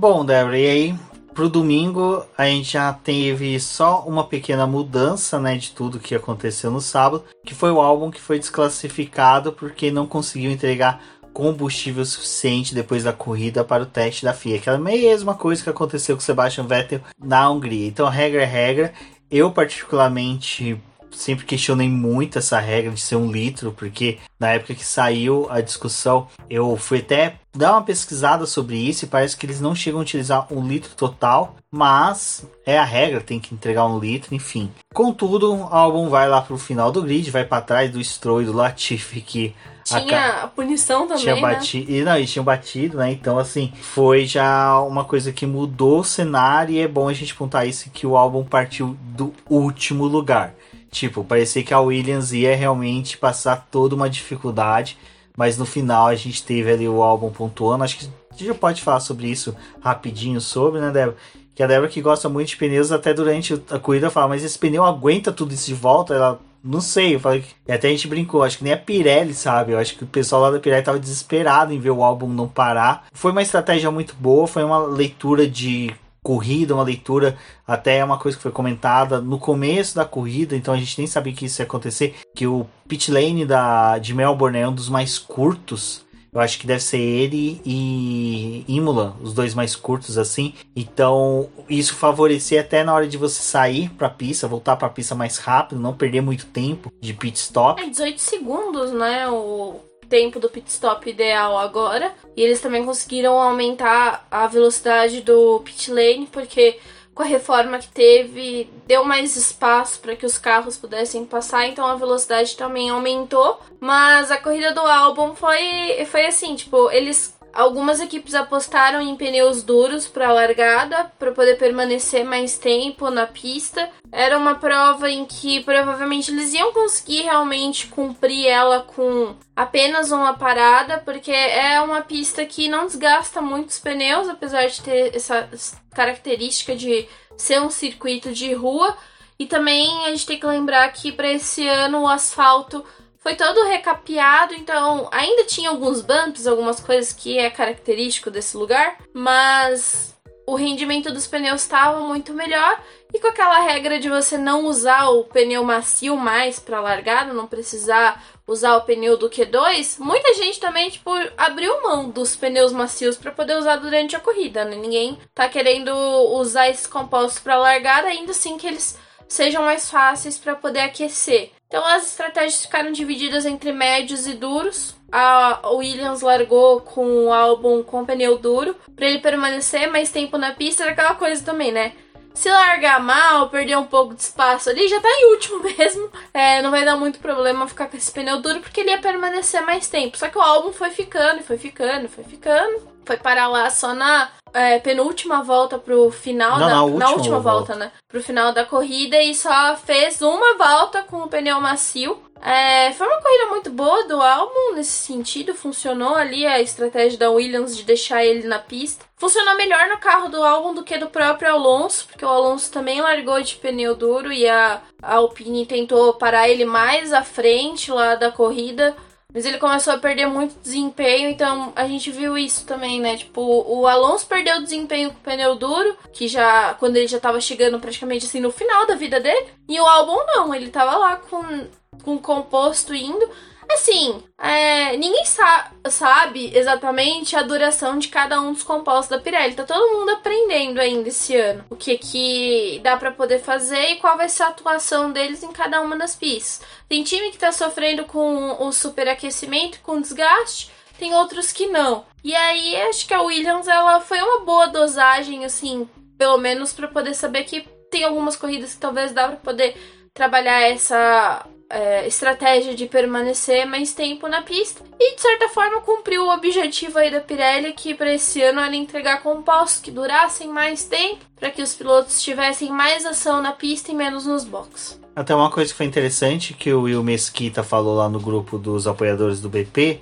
Bom, Débora, e aí pro domingo a gente já teve só uma pequena mudança, né, de tudo que aconteceu no sábado, que foi o álbum que foi desclassificado porque não conseguiu entregar combustível suficiente depois da corrida para o teste da FIA. Aquela mesma coisa que aconteceu com Sebastian Vettel na Hungria. Então, regra é regra. Eu, particularmente, sempre questionei muito essa regra de ser um litro, porque na época que saiu a discussão, eu fui até dar uma pesquisada sobre isso e parece que eles não chegam a utilizar um litro total, mas é a regra, tem que entregar um litro, enfim. Contudo, o álbum vai lá pro final do grid, vai para trás do Stroll e do Latifi que tinha a, punição também, tinha né? batido, e não, eles tinham batido, né? Então assim, foi já uma coisa que mudou o cenário e é bom a gente pontar isso que o álbum partiu do último lugar. Tipo, parecia que a Williams ia realmente passar toda uma dificuldade mas no final a gente teve ali o álbum pontuando. Acho que a gente já pode falar sobre isso rapidinho sobre, né, Débora? Que a Débora que gosta muito de pneus, até durante a corrida fala, mas esse pneu aguenta tudo isso de volta? Ela não sei, eu falei, e até a gente brincou, acho que nem a Pirelli, sabe? Eu acho que o pessoal lá da Pirelli tava desesperado em ver o álbum não parar. Foi uma estratégia muito boa, foi uma leitura de corrida, uma leitura, até uma coisa que foi comentada no começo da corrida, então a gente nem sabia que isso ia acontecer, que o pit lane da, de Melbourne é um dos mais curtos eu acho que deve ser ele e Imola, os dois mais curtos assim. Então, isso favorecer até na hora de você sair para a pista, voltar para a pista mais rápido, não perder muito tempo de pit stop. É 18 segundos, né? O tempo do pit stop ideal agora. E eles também conseguiram aumentar a velocidade do pit lane, porque com a reforma que teve, deu mais espaço para que os carros pudessem passar, então a velocidade também aumentou. Mas a corrida do álbum foi, foi assim, tipo, eles Algumas equipes apostaram em pneus duros para a largada, para poder permanecer mais tempo na pista. Era uma prova em que provavelmente eles iam conseguir realmente cumprir ela com apenas uma parada, porque é uma pista que não desgasta muitos pneus, apesar de ter essa característica de ser um circuito de rua. E também a gente tem que lembrar que para esse ano o asfalto foi todo recapeado, então ainda tinha alguns bumps, algumas coisas que é característico desse lugar, mas o rendimento dos pneus estava muito melhor e com aquela regra de você não usar o pneu macio mais para largada, não precisar usar o pneu do Q2, muita gente também tipo abriu mão dos pneus macios para poder usar durante a corrida, né? Ninguém tá querendo usar esses compostos para largada, ainda assim que eles sejam mais fáceis para poder aquecer. Então as estratégias ficaram divididas entre médios e duros. A Williams largou com o álbum com pneu duro para ele permanecer mais tempo na pista, era aquela coisa também, né? Se largar mal, perder um pouco de espaço ali, já tá em último mesmo. É, não vai dar muito problema ficar com esse pneu duro, porque ele ia permanecer mais tempo. Só que o álbum foi ficando, foi ficando, foi ficando. Foi parar lá só na é, penúltima volta pro final Não, da. na última na última volta, volta. né? Pro final da corrida e só fez uma volta com o pneu macio. É, foi uma corrida muito boa do álbum nesse sentido. Funcionou ali a estratégia da Williams de deixar ele na pista. Funcionou melhor no carro do álbum do que do próprio Alonso, porque o Alonso também largou de pneu duro e a, a Alpine tentou parar ele mais à frente lá da corrida. Mas ele começou a perder muito desempenho, então a gente viu isso também, né? Tipo, o Alonso perdeu desempenho com o pneu duro, que já quando ele já tava chegando praticamente assim no final da vida dele, e o Albon não, ele tava lá com com composto indo. Assim, é, ninguém sa sabe exatamente a duração de cada um dos compostos da Pirelli. Tá todo mundo aprendendo ainda esse ano o que que dá para poder fazer e qual vai ser a atuação deles em cada uma das pistas. Tem time que tá sofrendo com o superaquecimento, com desgaste, tem outros que não. E aí acho que a Williams ela foi uma boa dosagem assim, pelo menos para poder saber que tem algumas corridas que talvez dá para poder trabalhar essa é, estratégia de permanecer mais tempo na pista e de certa forma cumpriu o objetivo aí da Pirelli que para esse ano era entregar compostos que durassem mais tempo para que os pilotos tivessem mais ação na pista e menos nos boxes. Até uma coisa que foi interessante que o Will Mesquita falou lá no grupo dos apoiadores do BP,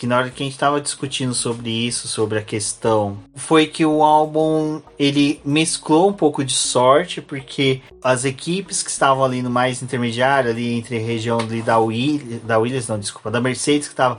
que na hora que a gente estava discutindo sobre isso, sobre a questão, foi que o álbum ele mesclou um pouco de sorte, porque as equipes que estavam ali no mais intermediário, ali entre a região ali da, Will, da Williams, não, desculpa, da Mercedes que estava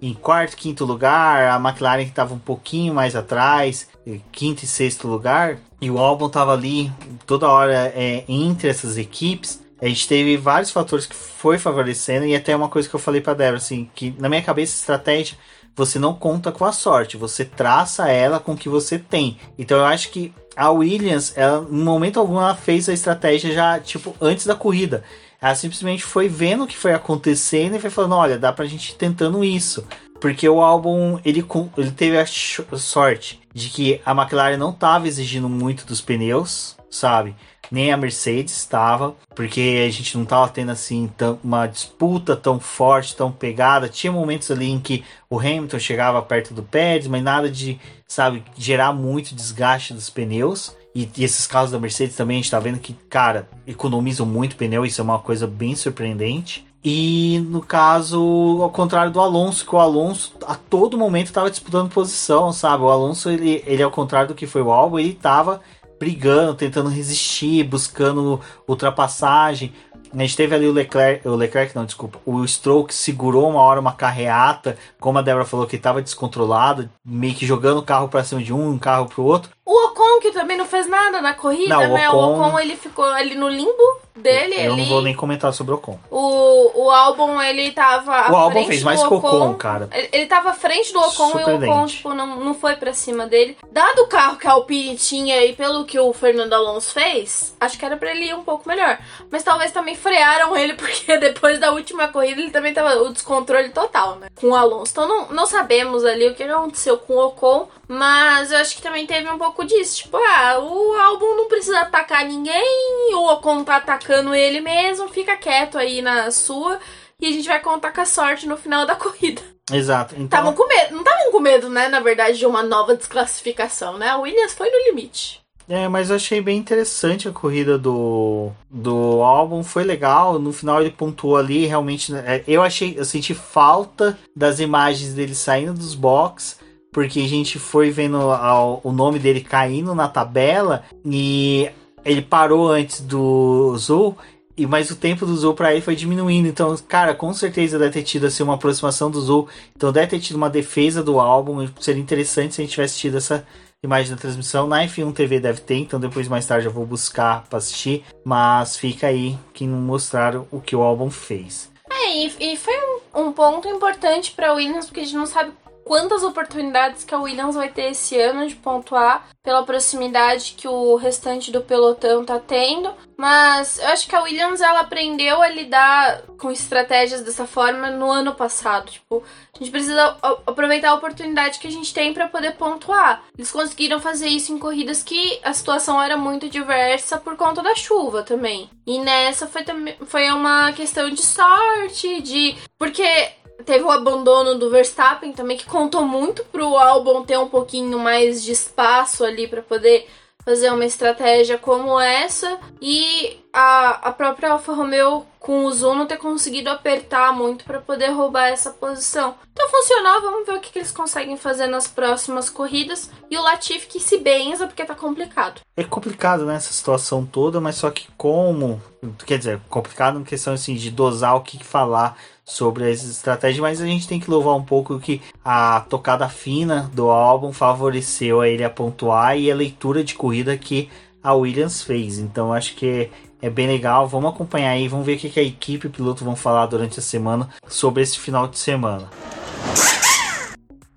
em quarto, quinto lugar, a McLaren que estava um pouquinho mais atrás, quinto e sexto lugar, e o álbum estava ali toda hora é, entre essas equipes. A gente teve vários fatores que foi favorecendo e até uma coisa que eu falei para Débora assim, que na minha cabeça estratégia você não conta com a sorte, você traça ela com o que você tem. Então eu acho que a Williams, ela, em momento algum ela fez a estratégia já tipo antes da corrida. Ela simplesmente foi vendo o que foi acontecendo e foi falando, olha, dá pra gente ir tentando isso. Porque o álbum, ele, ele teve a sorte de que a McLaren não estava exigindo muito dos pneus, sabe? Nem a Mercedes estava, porque a gente não estava tendo assim tão, uma disputa tão forte, tão pegada. Tinha momentos ali em que o Hamilton chegava perto do Pérez, mas nada de, sabe, gerar muito desgaste dos pneus. E, e esses carros da Mercedes também a gente está vendo que, cara, economizam muito pneu, isso é uma coisa bem surpreendente. E no caso, ao contrário do Alonso, que o Alonso a todo momento estava disputando posição, sabe? O Alonso, ele, ele ao contrário do que foi o Albon, ele estava brigando, tentando resistir, buscando ultrapassagem. A gente teve ali o Leclerc, o Leclerc não, desculpa, o Stroll que segurou uma hora uma carreata, como a Débora falou que estava descontrolado, meio que jogando o carro para cima de um, um carro para o outro. O Ocon que também não fez nada na corrida, não, né? O Ocon, o Ocon ele ficou ali no limbo dele. Eu ele... não vou nem comentar sobre o Ocon. O, o álbum, ele tava. O álbum fez mais que o Ocon, cara. Ele, ele tava à frente do Ocon e o Ocon, tipo, não, não foi pra cima dele. Dado o carro que a Alpine tinha e pelo que o Fernando Alonso fez, acho que era pra ele ir um pouco melhor. Mas talvez também frearam ele, porque depois da última corrida ele também tava o descontrole total, né? Com o Alonso. Então não, não sabemos ali o que aconteceu com o Ocon. Mas eu acho que também teve um pouco disso. Tipo, ah, o álbum não precisa atacar ninguém, o Ocon tá atacando ele mesmo, fica quieto aí na sua. E a gente vai contar com a sorte no final da corrida. Exato. Então... com medo. Não estavam com medo, né, na verdade, de uma nova desclassificação, né? A Williams foi no limite. É, mas eu achei bem interessante a corrida do, do álbum, foi legal. No final ele pontuou ali, realmente. É, eu achei, eu senti falta das imagens dele saindo dos box porque a gente foi vendo ao, o nome dele caindo na tabela e ele parou antes do Zul. E, mas o tempo do Zul para ele foi diminuindo. Então, cara, com certeza deve ter tido assim, uma aproximação do Zul. Então deve ter tido uma defesa do álbum. Seria interessante se a gente tivesse tido essa imagem da transmissão. Na F1 TV deve ter, então depois mais tarde eu vou buscar para assistir. Mas fica aí que não mostraram o que o álbum fez. É, e, e foi um, um ponto importante para Williams, porque a gente não sabe quantas oportunidades que a Williams vai ter esse ano de pontuar pela proximidade que o restante do pelotão tá tendo. Mas eu acho que a Williams ela aprendeu a lidar com estratégias dessa forma no ano passado. Tipo, a gente precisa aproveitar a oportunidade que a gente tem para poder pontuar. Eles conseguiram fazer isso em corridas que a situação era muito diversa por conta da chuva também. E nessa foi, foi uma questão de sorte, de. Porque Teve o abandono do Verstappen também, que contou muito pro álbum ter um pouquinho mais de espaço ali para poder fazer uma estratégia como essa. E a, a própria Alfa Romeo com o Zuno ter conseguido apertar muito para poder roubar essa posição. Então funcionou, vamos ver o que, que, eles conseguem fazer nas próximas corridas. E o Latifi que se benza porque tá complicado. É complicado né, situação toda, mas só que como. Quer dizer, complicado em questão assim, de dosar o que falar sobre as estratégias, mas a gente tem que louvar um pouco que a tocada fina do álbum favoreceu a ele a pontuar e a leitura de corrida que a Williams fez. Então acho que é bem legal. Vamos acompanhar aí, vamos ver o que a equipe e o piloto vão falar durante a semana sobre esse final de semana.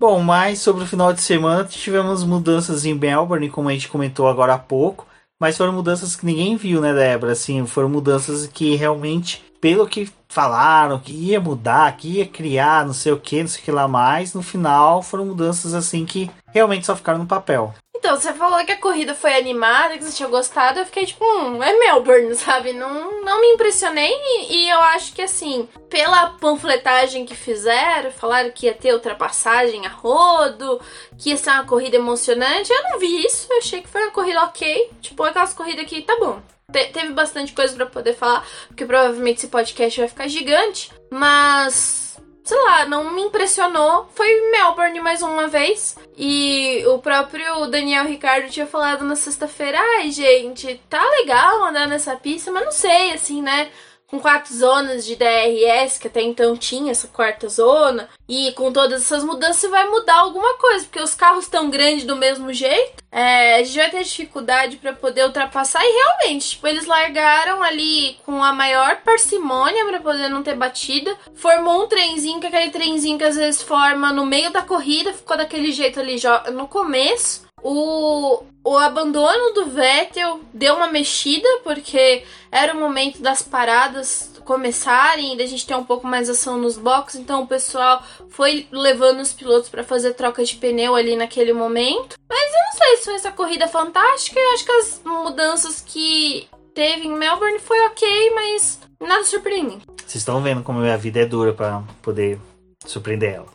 Bom, mais sobre o final de semana, tivemos mudanças em Melbourne, como a gente comentou agora há pouco, mas foram mudanças que ninguém viu, né, Débora? Assim, foram mudanças que realmente pelo que falaram, que ia mudar, que ia criar, não sei o que, não sei o que lá mais, no final foram mudanças assim que realmente só ficaram no papel. Então, você falou que a corrida foi animada, que você tinha gostado, eu fiquei tipo, hum, é Melbourne, sabe? Não, não me impressionei e, e eu acho que assim, pela panfletagem que fizeram, falaram que ia ter ultrapassagem a rodo, que ia ser uma corrida emocionante, eu não vi isso, eu achei que foi uma corrida ok, tipo aquelas corridas que tá bom, te teve bastante coisa para poder falar, porque provavelmente esse podcast vai ficar gigante, mas sei lá, não me impressionou. Foi Melbourne mais uma vez. E o próprio Daniel Ricardo tinha falado na sexta-feira: ai, gente, tá legal andar nessa pista, mas não sei, assim, né? Com quatro zonas de DRS, que até então tinha essa quarta zona, e com todas essas mudanças vai mudar alguma coisa, porque os carros estão grandes do mesmo jeito, é, a gente vai ter dificuldade para poder ultrapassar, e realmente, tipo, eles largaram ali com a maior parcimônia para poder não ter batida, formou um trenzinho, que é aquele trenzinho que às vezes forma no meio da corrida, ficou daquele jeito ali já no começo, o, o abandono do Vettel deu uma mexida, porque era o momento das paradas começarem e da gente ter um pouco mais ação nos boxes, então o pessoal foi levando os pilotos para fazer troca de pneu ali naquele momento. Mas eu não sei se foi essa corrida fantástica, eu acho que as mudanças que teve em Melbourne foi ok, mas nada surpreendente. Vocês estão vendo como a vida é dura para poder surpreender ela.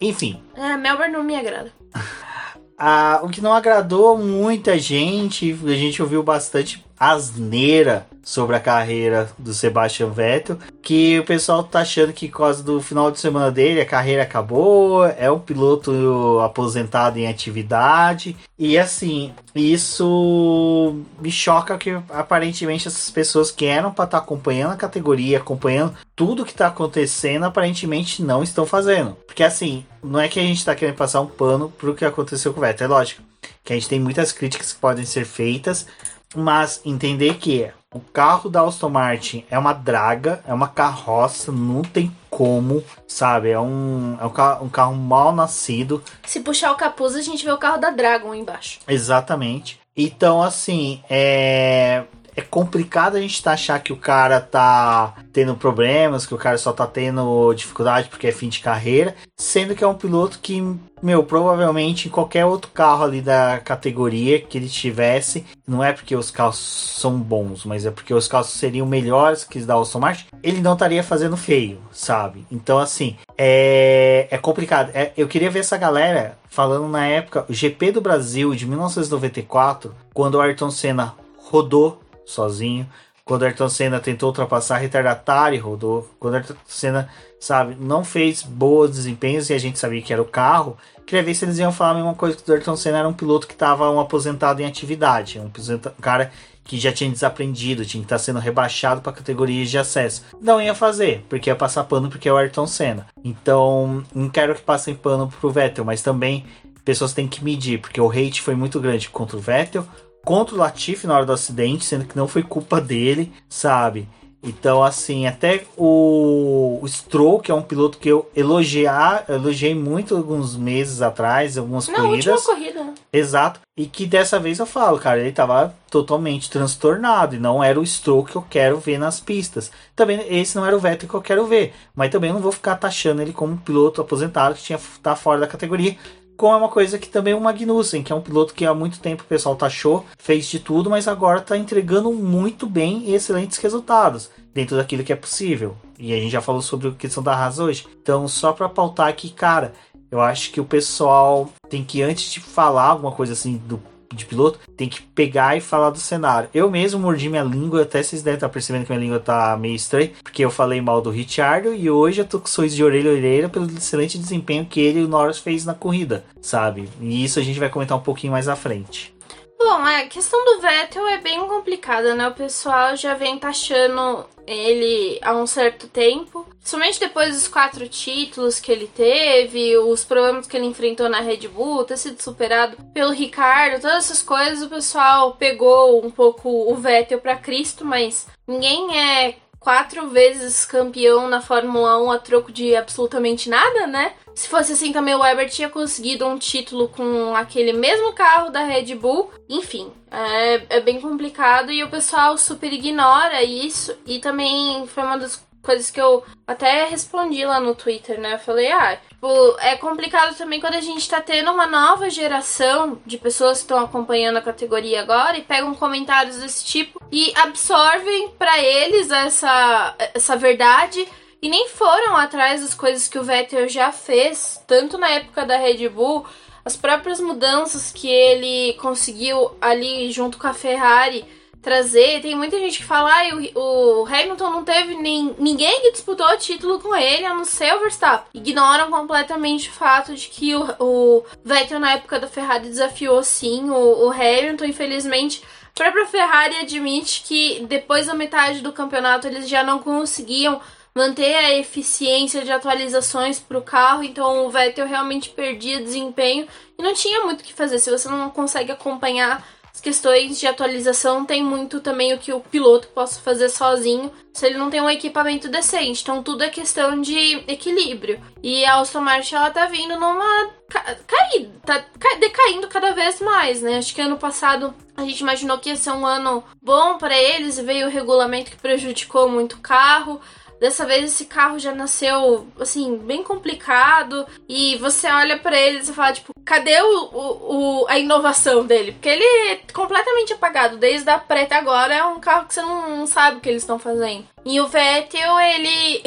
Enfim. É, Melbourne não me agrada. Ah, o que não agradou muita gente, a gente ouviu bastante asneira sobre a carreira do Sebastian Vettel, que o pessoal tá achando que por causa do final de semana dele a carreira acabou, é um piloto aposentado em atividade, e assim, isso me choca que aparentemente essas pessoas que eram para estar tá acompanhando a categoria, acompanhando tudo que está acontecendo, aparentemente não estão fazendo. Porque assim, não é que a gente está querendo passar um pano pro que aconteceu com o Vettel, é lógico que a gente tem muitas críticas que podem ser feitas, mas entender que o carro da Aston Martin é uma draga, é uma carroça, não tem como, sabe? É um, é um, carro, um carro mal nascido. Se puxar o capuz, a gente vê o carro da Dragon embaixo. Exatamente. Então, assim, é é complicado a gente tá achar que o cara tá tendo problemas, que o cara só tá tendo dificuldade porque é fim de carreira, sendo que é um piloto que, meu, provavelmente em qualquer outro carro ali da categoria que ele tivesse, não é porque os carros são bons, mas é porque os carros seriam melhores que os da Aston Martin, ele não estaria fazendo feio, sabe? Então, assim, é, é complicado. É, eu queria ver essa galera falando na época, o GP do Brasil de 1994, quando o Ayrton Senna rodou sozinho. Quando Ayrton Senna tentou ultrapassar retardatário rodou. Quando Ayrton Senna, sabe, não fez bons desempenhos e a gente sabia que era o carro. Queria ver se eles iam falar a mesma coisa que o Ayrton Senna era um piloto que estava um aposentado em atividade. Um, um cara que já tinha desaprendido, tinha que estar tá sendo rebaixado para categorias de acesso. Não ia fazer, porque ia passar pano porque é o Ayrton Senna. Então, não quero que passem pano pro Vettel, mas também pessoas têm que medir, porque o hate foi muito grande contra o Vettel, contra o Latifi na hora do acidente, sendo que não foi culpa dele, sabe? Então, assim, até o, o Stroll, que é um piloto que eu elogiar, elogiei muito alguns meses atrás, algumas Na corridas. Última corrida. Exato. E que dessa vez eu falo, cara, ele tava totalmente transtornado e não era o Stroll que eu quero ver nas pistas. Também esse não era o Vettel que eu quero ver, mas também não vou ficar taxando ele como um piloto aposentado que tinha tá fora da categoria, como é uma coisa que também o Magnussen, que é um piloto que há muito tempo o pessoal taxou, fez de tudo, mas agora está entregando muito bem e excelentes resultados dentro daquilo que é possível. E a gente já falou sobre a questão da Haas hoje. Então, só para pautar aqui, cara, eu acho que o pessoal tem que, antes de falar alguma coisa assim do de piloto, tem que pegar e falar do cenário. Eu mesmo mordi minha língua, até vocês devem estar percebendo que minha língua tá meio estranha, porque eu falei mal do Richard e hoje eu tô com sorriso de orelha a orelha pelo excelente desempenho que ele e o Norris fez na corrida, sabe? E isso a gente vai comentar um pouquinho mais à frente. Bom, a questão do Vettel é bem complicada, né? O pessoal já vem taxando ele há um certo tempo. Somente depois dos quatro títulos que ele teve, os problemas que ele enfrentou na Red Bull, ter sido superado pelo Ricardo, todas essas coisas, o pessoal pegou um pouco o Vettel para Cristo, mas ninguém é quatro vezes campeão na Fórmula 1 a troco de absolutamente nada, né? Se fosse assim também, o Weber tinha conseguido um título com aquele mesmo carro da Red Bull. Enfim, é, é bem complicado e o pessoal super ignora isso. E também foi uma das coisas que eu até respondi lá no Twitter, né? Eu falei, ah, tipo, é complicado também quando a gente tá tendo uma nova geração de pessoas que estão acompanhando a categoria agora e pegam comentários desse tipo e absorvem para eles essa, essa verdade e nem foram atrás das coisas que o Vettel já fez, tanto na época da Red Bull, as próprias mudanças que ele conseguiu ali junto com a Ferrari trazer. Tem muita gente que fala, ah, o, o Hamilton não teve nem, ninguém que disputou o título com ele, a não ser o Verstappen. Ignoram completamente o fato de que o, o Vettel, na época da Ferrari, desafiou sim o, o Hamilton. Infelizmente, a própria Ferrari admite que depois da metade do campeonato eles já não conseguiam manter a eficiência de atualizações para o carro, então o Vettel realmente perdia desempenho e não tinha muito o que fazer. Se você não consegue acompanhar as questões de atualização, tem muito também o que o piloto possa fazer sozinho se ele não tem um equipamento decente. Então tudo é questão de equilíbrio. E a Aston Martin ela tá vindo numa caída, tá decaindo cada vez mais, né? Acho que ano passado a gente imaginou que ia ser um ano bom para eles, veio o regulamento que prejudicou muito o carro. Dessa vez esse carro já nasceu, assim, bem complicado. E você olha para ele e fala, tipo, cadê o, o, a inovação dele? Porque ele é completamente apagado. Desde a pré até agora é um carro que você não, não sabe o que eles estão fazendo. E o Vettel, ele.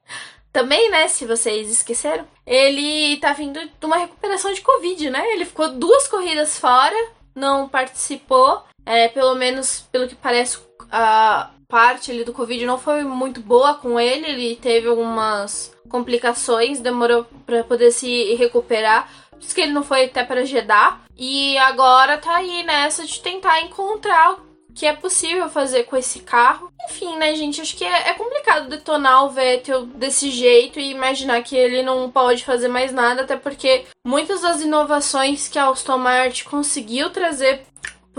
Também, né, se vocês esqueceram, ele tá vindo de uma recuperação de Covid, né? Ele ficou duas corridas fora, não participou. É, pelo menos, pelo que parece, a parte ali do Covid não foi muito boa com ele, ele teve algumas complicações, demorou para poder se recuperar. Por isso que ele não foi até para Jeddah. E agora tá aí nessa de tentar encontrar o que é possível fazer com esse carro. Enfim, né, gente? Acho que é, é complicado detonar o Vettel desse jeito e imaginar que ele não pode fazer mais nada, até porque muitas das inovações que a Aston Martin conseguiu trazer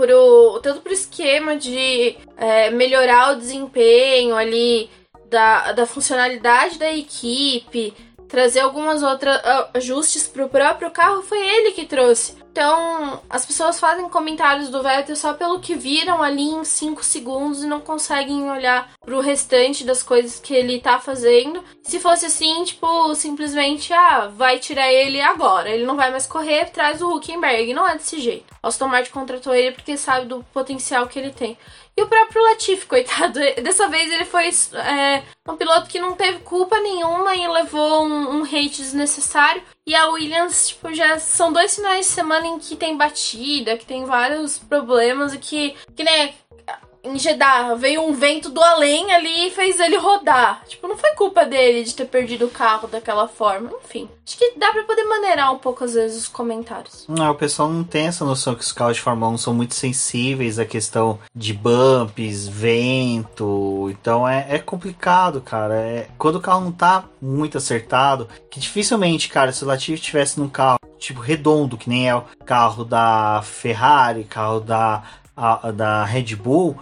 pro, tanto pro esquema de é, melhorar o desempenho ali da, da funcionalidade da equipe, trazer algumas outras ajustes para o próprio carro, foi ele que trouxe. Então, as pessoas fazem comentários do Vettel só pelo que viram ali em 5 segundos e não conseguem olhar pro restante das coisas que ele tá fazendo. Se fosse assim, tipo, simplesmente, ah, vai tirar ele agora. Ele não vai mais correr, traz o Huckenberg. Não é desse jeito. Aston Martin contratou ele porque sabe do potencial que ele tem. E o próprio Latifi, coitado, dessa vez ele foi é, um piloto que não teve culpa nenhuma e levou um, um, hate desnecessário. E a Williams, tipo, já são dois finais de semana em que tem batida, que tem vários problemas e que, que nem em Jeddah veio um vento do além ali e fez ele rodar. Tipo, não foi culpa dele de ter perdido o carro daquela forma. Enfim, acho que dá para poder maneirar um pouco às vezes os comentários. Não, o pessoal não tem essa noção que os carros de Fórmula 1 são muito sensíveis à questão de bumps, vento. Então é, é complicado, cara. É, quando o carro não tá muito acertado, que dificilmente, cara, se o Latifi estivesse num carro tipo redondo, que nem é o carro da Ferrari, carro da, a, da Red Bull,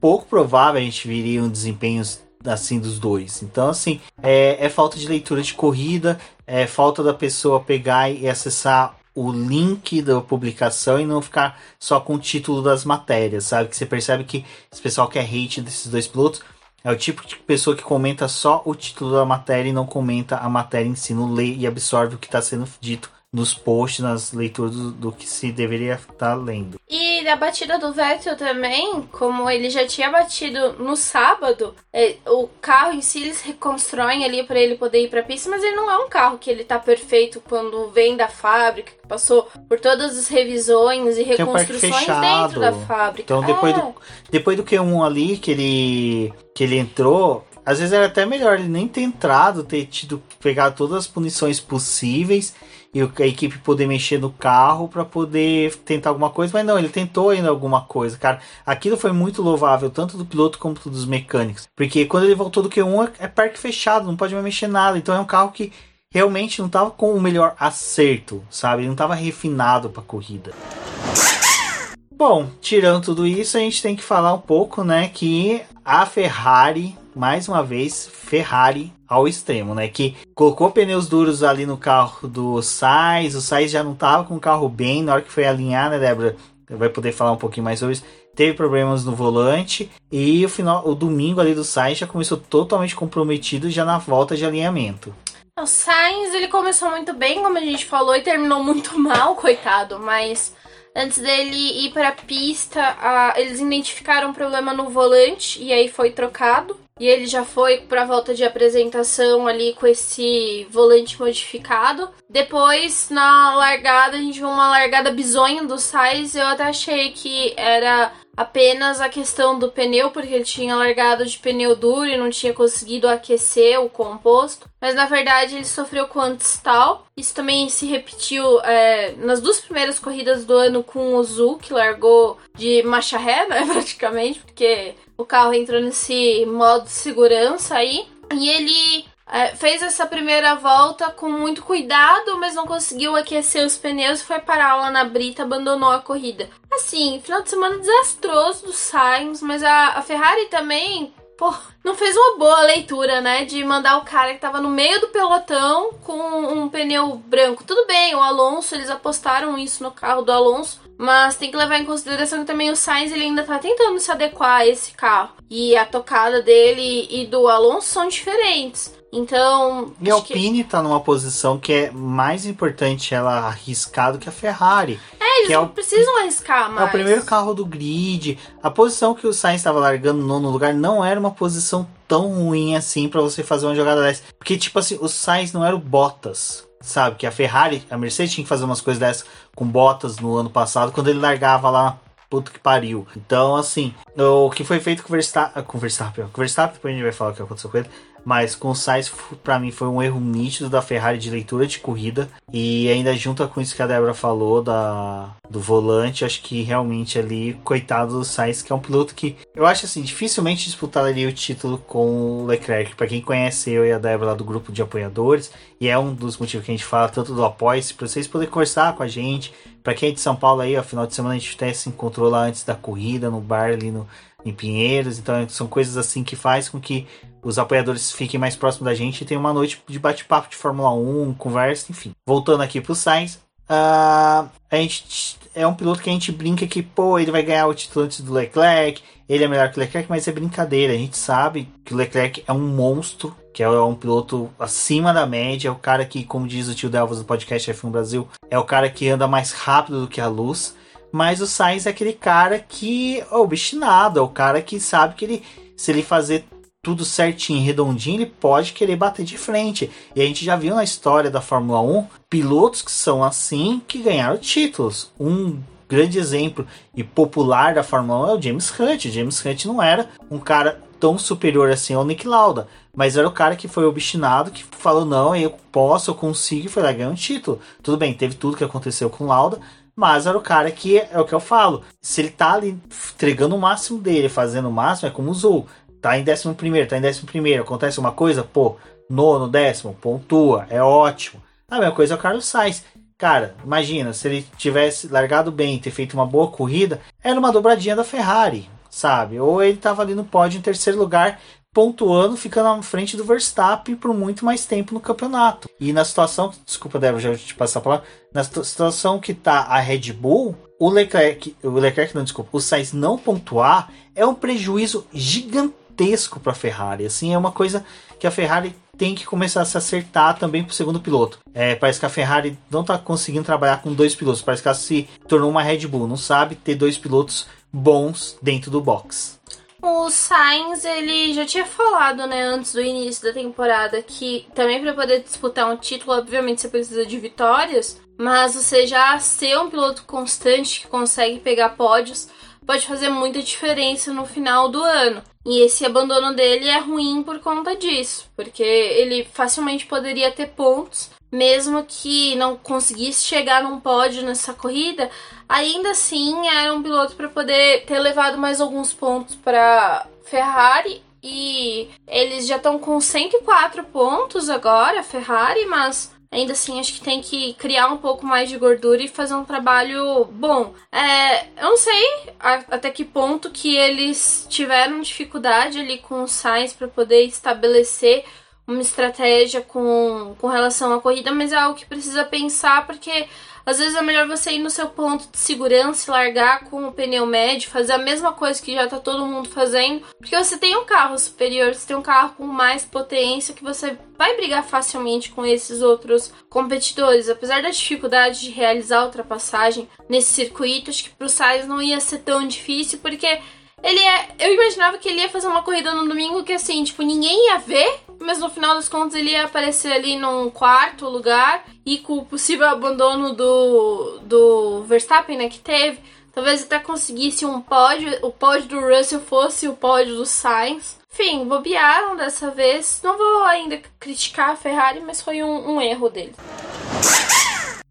pouco provável a gente viria um desempenho assim dos dois. Então, assim, é, é, falta de leitura de corrida, é falta da pessoa pegar e acessar o link da publicação e não ficar só com o título das matérias, sabe? Que você percebe que esse pessoal que é hate desses dois pilotos é o tipo de pessoa que comenta só o título da matéria e não comenta a matéria em si, não lê e absorve o que está sendo dito nos posts, nas leituras do, do que se deveria estar tá lendo. E a batida do Vettel também, como ele já tinha batido no sábado, é, o carro em si eles reconstroem ali para ele poder ir para pista, mas ele não é um carro que ele tá perfeito quando vem da fábrica, que passou por todas as revisões e reconstruções um dentro da fábrica. Então depois, é. do, depois do Q1 ali que ele que ele entrou, às vezes era até melhor ele nem ter entrado, ter tido pegar todas as punições possíveis e a equipe poder mexer no carro para poder tentar alguma coisa, mas não, ele tentou ainda alguma coisa, cara. Aquilo foi muito louvável, tanto do piloto como dos mecânicos, porque quando ele voltou do Q1 é, é parque fechado, não pode mais mexer nada, então é um carro que realmente não estava com o melhor acerto, sabe? Ele não estava refinado para corrida. Bom, tirando tudo isso, a gente tem que falar um pouco, né, que a Ferrari, mais uma vez, Ferrari ao extremo, né? Que colocou pneus duros ali no carro do Sainz, o Sainz já não tava com o carro bem, na hora que foi alinhar, né, Débora? Vai poder falar um pouquinho mais sobre isso. Teve problemas no volante e o final, o domingo ali do Sainz já começou totalmente comprometido já na volta de alinhamento. O Sainz ele começou muito bem, como a gente falou, e terminou muito mal, coitado, mas antes dele ir para a pista, eles identificaram um problema no volante e aí foi trocado. E ele já foi para a volta de apresentação ali com esse volante modificado. Depois, na largada, a gente viu uma largada bizonha do Sainz. Eu até achei que era apenas a questão do pneu, porque ele tinha largado de pneu duro e não tinha conseguido aquecer o composto. Mas na verdade ele sofreu com anti-stall. Isso também se repetiu é, nas duas primeiras corridas do ano com o Zul, que largou de marcha ré, né, praticamente, porque o carro entrou nesse modo de segurança aí. E ele é, fez essa primeira volta com muito cuidado, mas não conseguiu aquecer os pneus e foi parar lá na brita, abandonou a corrida. Assim, final de semana desastroso do Sainz, mas a, a Ferrari também pô, não fez uma boa leitura, né? De mandar o cara que tava no meio do pelotão com um pneu branco. Tudo bem, o Alonso, eles apostaram isso no carro do Alonso, mas tem que levar em consideração que também o Sainz ele ainda tá tentando se adequar a esse carro. E a tocada dele e do Alonso são diferentes. Então. E a Alpine que... tá numa posição que é mais importante ela arriscar do que a Ferrari. É, eles não é o... precisam arriscar mais. É o primeiro carro do grid. A posição que o Sainz estava largando no nono lugar não era uma posição tão ruim assim para você fazer uma jogada dessa. Porque, tipo assim, o Sainz não era o Bottas. Sabe? Que a Ferrari, a Mercedes tinha que fazer umas coisas dessas com Bottas no ano passado, quando ele largava lá puto que pariu. Então, assim, o que foi feito com o Verstappen, com o Verstappen, depois a gente vai falar o que aconteceu com ele, mas com o Sainz, para mim, foi um erro nítido da Ferrari de leitura de corrida. E ainda junto com isso que a Débora falou da, do volante, acho que realmente ali, coitado do Sainz, que é um piloto que eu acho assim, dificilmente disputaria o título com o Leclerc. Para quem conhece eu e a Débora lá do grupo de apoiadores, e é um dos motivos que a gente fala tanto do apoio, para vocês poderem conversar com a gente. Para quem é de São Paulo aí, ao final de semana a gente até se encontrou lá antes da corrida, no bar ali no, em Pinheiros. Então são coisas assim que faz com que os apoiadores fiquem mais próximos da gente e tenham uma noite de bate-papo de Fórmula 1, conversa, enfim. Voltando aqui pro Sainz, uh, a gente é um piloto que a gente brinca que, pô, ele vai ganhar o título antes do Leclerc, ele é melhor que o Leclerc, mas é brincadeira. A gente sabe que o Leclerc é um monstro, que é um piloto acima da média, é o cara que, como diz o tio Delvas do podcast F1 Brasil, é o cara que anda mais rápido do que a luz. Mas o Sainz é aquele cara que é obstinado, é o cara que sabe que ele, se ele fazer tudo certinho, redondinho, ele pode querer bater de frente. E a gente já viu na história da Fórmula 1 pilotos que são assim que ganharam títulos. Um grande exemplo e popular da Fórmula 1 é o James Hunt. O James Hunt não era um cara tão superior assim ao Nick Lauda, mas era o cara que foi obstinado, que falou: não, eu posso, eu consigo, e foi lá ganhar um título. Tudo bem, teve tudo que aconteceu com Lauda, mas era o cara que é o que eu falo. Se ele tá ali entregando o máximo dele, fazendo o máximo, é como o Zou tá em décimo primeiro, tá em décimo primeiro, acontece uma coisa, pô, nono, décimo, pontua, é ótimo. A mesma coisa é o Carlos Sainz. Cara, imagina, se ele tivesse largado bem, ter feito uma boa corrida, era uma dobradinha da Ferrari, sabe? Ou ele tava ali no pódio em terceiro lugar, pontuando, ficando à frente do Verstappen por muito mais tempo no campeonato. E na situação, desculpa, Débora, já te passar a palavra, na situação que tá a Red Bull, o Leclerc, o Leclerc não, desculpa, o Sainz não pontuar é um prejuízo gigantesco para a Ferrari. Assim, é uma coisa que a Ferrari tem que começar a se acertar também para o segundo piloto. É, parece que a Ferrari não está conseguindo trabalhar com dois pilotos. Parece que ela se tornou uma Red Bull. Não sabe ter dois pilotos bons dentro do box. O Sainz, ele já tinha falado, né, antes do início da temporada, que também para poder disputar um título, obviamente você precisa de vitórias, mas você já ser um piloto constante que consegue pegar pódios pode fazer muita diferença no final do ano. E esse abandono dele é ruim por conta disso, porque ele facilmente poderia ter pontos, mesmo que não conseguisse chegar num pódio nessa corrida, ainda assim era um piloto para poder ter levado mais alguns pontos para Ferrari e eles já estão com 104 pontos agora, Ferrari, mas ainda assim acho que tem que criar um pouco mais de gordura e fazer um trabalho bom. É, eu não sei até que ponto que eles tiveram dificuldade ali com o Sainz para poder estabelecer uma estratégia com, com relação à corrida, mas é algo que precisa pensar porque às vezes é melhor você ir no seu ponto de segurança, largar com o pneu médio, fazer a mesma coisa que já tá todo mundo fazendo, porque você tem um carro superior, você tem um carro com mais potência que você vai brigar facilmente com esses outros competidores. Apesar da dificuldade de realizar a ultrapassagem nesse circuito, acho que pro Sainz não ia ser tão difícil, porque ele é. Eu imaginava que ele ia fazer uma corrida no domingo que assim, tipo, ninguém ia ver, mas no final das contas ele ia aparecer ali num quarto lugar e com o possível abandono do, do Verstappen, né, que teve. Talvez até conseguisse um pódio, o pódio do Russell fosse o pódio do Sainz. Enfim, bobearam dessa vez. Não vou ainda criticar a Ferrari, mas foi um, um erro dele.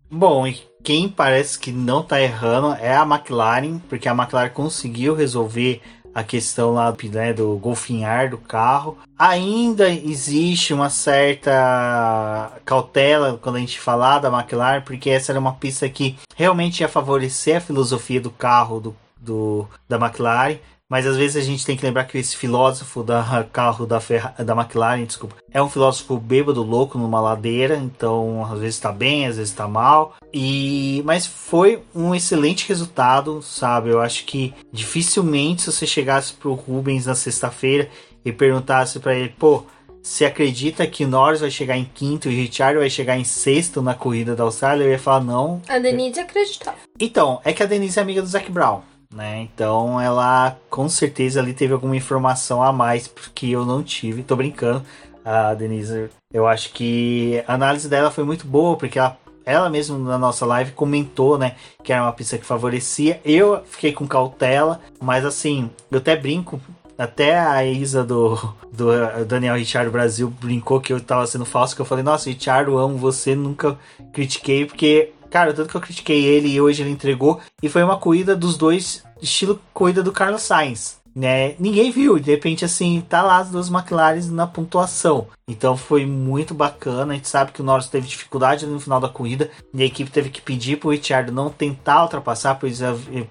Bom, e quem parece que não tá errando é a McLaren, porque a McLaren conseguiu resolver a questão lá né, do golfinhar do carro. Ainda existe uma certa cautela quando a gente falar da McLaren, porque essa era uma pista que realmente ia favorecer a filosofia do carro do, do da McLaren. Mas às vezes a gente tem que lembrar que esse filósofo da carro da, Ferra, da McLaren, desculpa, é um filósofo bêbado louco numa ladeira, então às vezes está bem, às vezes está mal. E mas foi um excelente resultado, sabe? Eu acho que dificilmente se você chegasse pro Rubens na sexta-feira e perguntasse para ele, pô, você acredita que Norris vai chegar em quinto e Richard vai chegar em sexto na corrida da Austrália? Eu ia falar não. A Denise acreditava. Então, é que a Denise é amiga do Zac Brown né? Então ela com certeza ali teve alguma informação a mais porque eu não tive. Tô brincando. A Denise, eu acho que a análise dela foi muito boa porque ela ela mesma na nossa live comentou, né, que era uma pista que favorecia. Eu fiquei com cautela, mas assim, eu até brinco até a Isa do, do Daniel Richard Brasil brincou que eu tava sendo falso, que eu falei, nossa, Richard, eu amo você, nunca critiquei, porque, cara, tanto que eu critiquei ele e hoje ele entregou, e foi uma corrida dos dois, estilo corrida do Carlos Sainz né? Ninguém viu, de repente assim, tá lá as duas McLaren na pontuação. Então foi muito bacana. A gente sabe que o Norris teve dificuldade no final da corrida e a equipe teve que pedir pro Richard não tentar ultrapassar, pois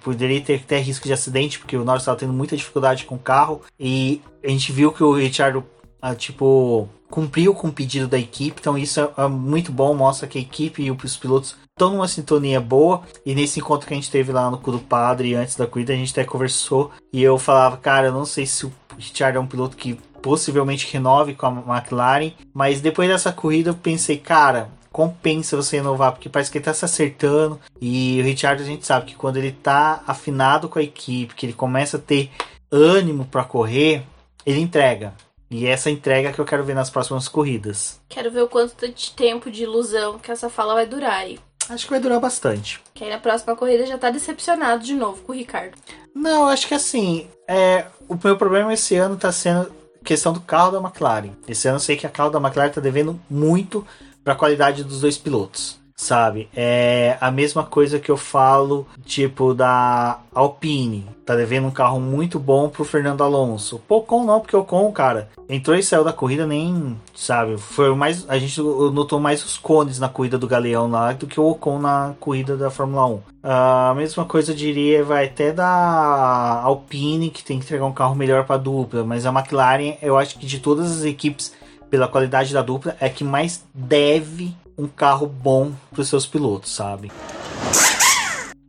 poderia ter até risco de acidente, porque o Norris estava tendo muita dificuldade com o carro. E a gente viu que o Richard, ah, tipo, cumpriu com o pedido da equipe, então isso é, é muito bom, mostra que a equipe e os pilotos estão numa sintonia boa. E nesse encontro que a gente teve lá no Cu do Padre, antes da corrida, a gente até conversou e eu falava, cara, eu não sei se o Richard é um piloto que possivelmente renove com a McLaren, mas depois dessa corrida eu pensei, cara, compensa você renovar, porque parece que ele tá se acertando. E o Richard a gente sabe que quando ele tá afinado com a equipe, que ele começa a ter ânimo para correr, ele entrega. E essa entrega que eu quero ver nas próximas corridas. Quero ver o quanto de tempo de ilusão que essa fala vai durar aí. Acho que vai durar bastante. Que aí na próxima corrida já tá decepcionado de novo com o Ricardo. Não, acho que assim, é, o meu problema esse ano tá sendo questão do carro da McLaren. Esse ano eu sei que a carro da McLaren tá devendo muito para a qualidade dos dois pilotos sabe? É a mesma coisa que eu falo, tipo, da Alpine. Tá devendo um carro muito bom pro Fernando Alonso. O Ocon não, porque o Ocon, cara, entrou e saiu da corrida nem, sabe? Foi mais. A gente notou mais os cones na corrida do Galeão lá do que o Ocon na corrida da Fórmula 1. A mesma coisa eu diria vai até da Alpine, que tem que entregar um carro melhor para dupla. Mas a McLaren, eu acho que de todas as equipes, pela qualidade da dupla, é que mais deve um carro bom para os seus pilotos, sabe?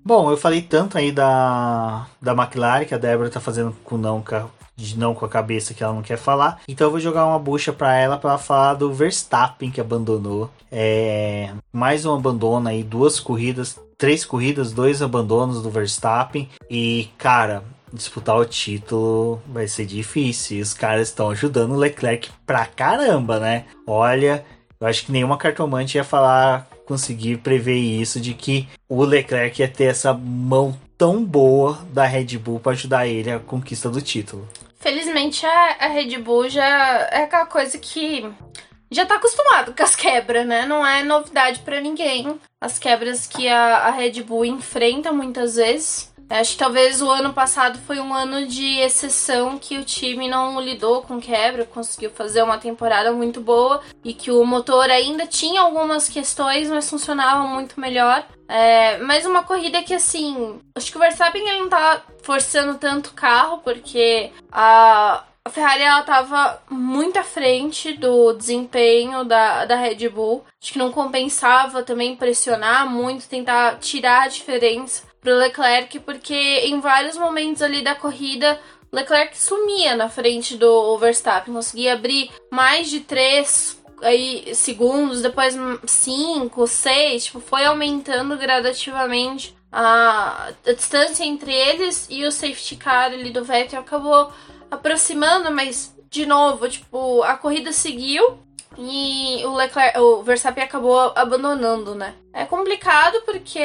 Bom, eu falei tanto aí da, da McLaren que a Débora tá fazendo com não, de não com a cabeça que ela não quer falar. Então eu vou jogar uma bucha para ela para falar do Verstappen que abandonou. É, mais um abandono aí, duas corridas, três corridas, dois abandonos do Verstappen. E cara, disputar o título vai ser difícil. Os caras estão ajudando o Leclerc pra caramba, né? Olha, eu acho que nenhuma cartomante ia falar, conseguir prever isso, de que o Leclerc ia ter essa mão tão boa da Red Bull para ajudar ele à conquista do título. Felizmente a, a Red Bull já é aquela coisa que já tá acostumado com as quebras, né? Não é novidade para ninguém. As quebras que a, a Red Bull enfrenta muitas vezes. Acho que talvez o ano passado foi um ano de exceção que o time não lidou com quebra, conseguiu fazer uma temporada muito boa e que o motor ainda tinha algumas questões, mas funcionava muito melhor. É, mas uma corrida que, assim, acho que o Verstappen ele não tá forçando tanto o carro, porque a, a Ferrari ela tava muito à frente do desempenho da, da Red Bull. Acho que não compensava também pressionar muito, tentar tirar a diferença pro Leclerc, porque em vários momentos ali da corrida, Leclerc sumia na frente do Verstappen, conseguia abrir mais de três aí, segundos, depois cinco, seis, tipo, foi aumentando gradativamente a, a distância entre eles e o safety car ali do Vettel acabou aproximando, mas de novo, tipo, a corrida seguiu e o Leclerc, o Verstappen acabou abandonando, né? É complicado porque,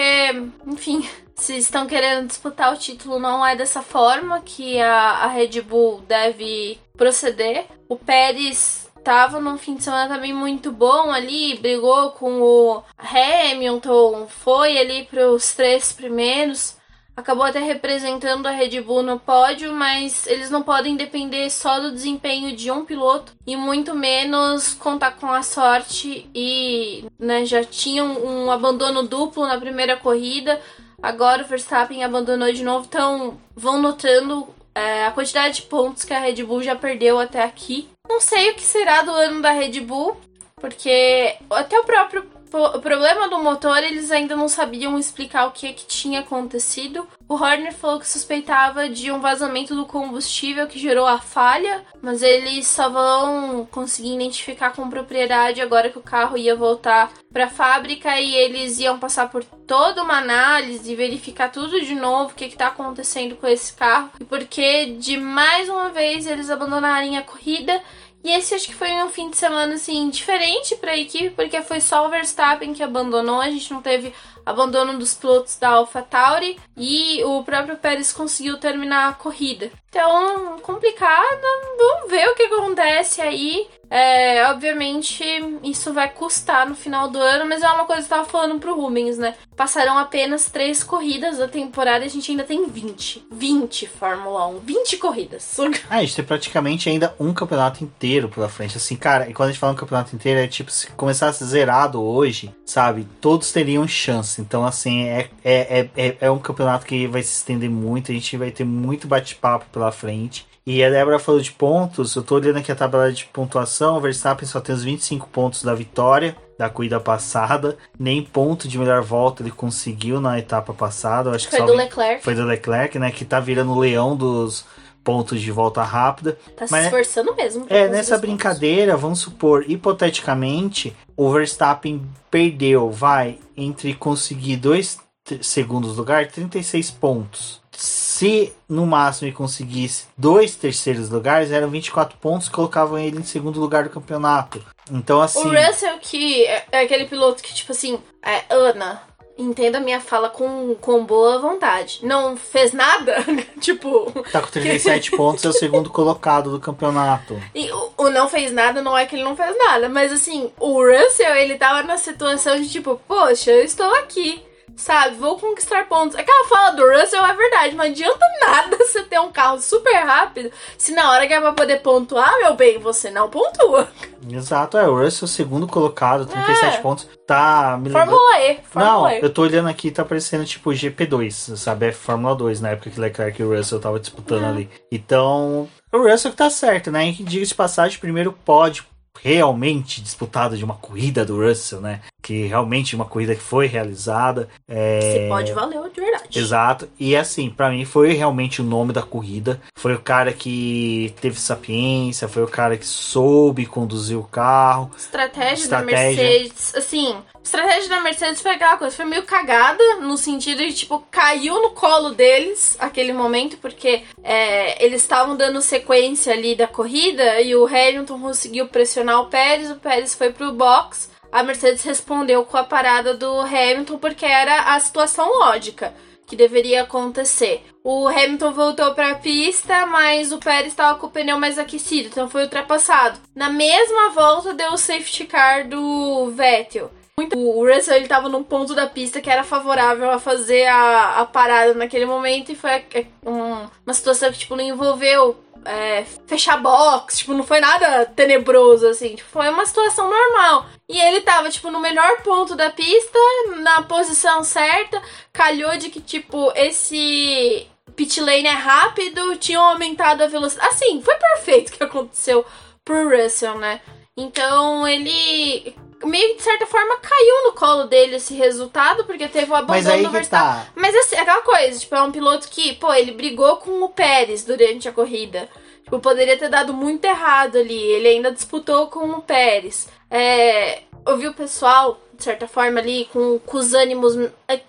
enfim, se estão querendo disputar o título, não é dessa forma que a, a Red Bull deve proceder. O Pérez estava num fim de semana também muito bom ali, brigou com o Hamilton, foi ali para os três primeiros acabou até representando a Red Bull no pódio, mas eles não podem depender só do desempenho de um piloto e muito menos contar com a sorte e né, já tinham um abandono duplo na primeira corrida. Agora o Verstappen abandonou de novo, então vão notando é, a quantidade de pontos que a Red Bull já perdeu até aqui. Não sei o que será do ano da Red Bull, porque até o próprio o problema do motor, eles ainda não sabiam explicar o que, que tinha acontecido. O Horner falou que suspeitava de um vazamento do combustível que gerou a falha, mas eles só vão conseguir identificar com propriedade agora que o carro ia voltar para a fábrica e eles iam passar por toda uma análise, verificar tudo de novo, o que está acontecendo com esse carro e porque de mais uma vez eles abandonarem a corrida E esse acho que foi um fim de semana assim diferente para a equipe, porque foi só o Verstappen que abandonou, a gente não teve abandono dos pilotos da AlphaTauri e o próprio Pérez conseguiu terminar a corrida. Então, complicado, vamos ver o que acontece aí. É, obviamente, isso vai custar no final do ano, mas é uma coisa que eu tava falando pro Rubens, né? Passarão apenas três corridas da temporada e a gente ainda tem 20. 20 Fórmula 1. 20 corridas. Ah, a gente tem praticamente ainda um campeonato inteiro pela frente. Assim, cara, e quando a gente fala um campeonato inteiro, é tipo, se começasse zerado hoje, sabe? Todos teriam chance. Então, assim, é, é, é, é um campeonato que vai se estender muito. A gente vai ter muito bate-papo pela frente. E a Débora falou de pontos, eu tô olhando aqui a tabela de pontuação, o Verstappen só tem os 25 pontos da vitória da corrida passada, nem ponto de melhor volta ele conseguiu na etapa passada, eu acho foi que do Leclerc. Foi do Leclerc, né, que tá virando o leão dos pontos de volta rápida. Tá se esforçando mesmo. É, nessa brincadeira, pontos. vamos supor, hipoteticamente, o Verstappen perdeu, vai, entre conseguir dois segundos lugar, 36 pontos se no máximo ele conseguisse dois terceiros lugares, eram 24 pontos, colocavam ele em segundo lugar do campeonato. Então, assim. O Russell, que é, é aquele piloto que, tipo assim, é, Ana, entenda a minha fala com, com boa vontade. Não fez nada? tipo. Tá com 37 pontos, é o segundo colocado do campeonato. E o, o, não fez nada não é que ele não fez nada, mas assim, o Russell, ele tava na situação de tipo, poxa, eu estou aqui sabe? Vou conquistar pontos. Aquela fala do Russell é verdade, não adianta nada você ter um carro super rápido se na hora que é pra poder pontuar, meu bem, você não pontua. Exato, é. O Russell, segundo colocado, 37 é. pontos. Tá. Me Fórmula E. Fórmula não, e. eu tô olhando aqui, tá parecendo tipo GP2, sabe? É Fórmula 2, na época que Leclerc e o Russell tava disputando é. ali. Então, o Russell que tá certo, né? Diga de passagem, primeiro pódio realmente disputado de uma corrida do Russell, né? Que realmente uma corrida que foi realizada. É... Se pode valer de verdade. Exato. E assim, para mim foi realmente o nome da corrida. Foi o cara que teve sapiência, foi o cara que soube conduzir o carro. Estratégia, Estratégia. da Mercedes. Assim, estratégia da Mercedes foi aquela coisa, foi meio cagada, no sentido de, tipo, caiu no colo deles aquele momento, porque é, eles estavam dando sequência ali da corrida e o Hamilton conseguiu pressionar o Pérez, o Pérez foi pro box. A Mercedes respondeu com a parada do Hamilton porque era a situação lógica que deveria acontecer. O Hamilton voltou para a pista, mas o Pérez estava com o pneu mais aquecido, então foi ultrapassado. Na mesma volta deu o safety car do Vettel muito. O Russell ele tava num ponto da pista que era favorável a fazer a, a parada naquele momento e foi é, um, uma situação que tipo não envolveu é, fechar box, tipo, não foi nada tenebroso, assim, tipo, foi uma situação normal. E ele tava, tipo, no melhor ponto da pista, na posição certa, calhou de que, tipo, esse pit lane é rápido, tinham aumentado a velocidade. Assim, foi perfeito o que aconteceu pro Russell, né? Então ele meio de certa forma caiu no colo dele esse resultado, porque teve o abandono do Verstappen. Tá. Mas assim, aquela coisa, tipo, é um piloto que, pô, ele brigou com o Pérez durante a corrida. Tipo, poderia ter dado muito errado ali. Ele ainda disputou com o Pérez. É, ouviu o pessoal, de certa forma, ali, com, com os ânimos. É,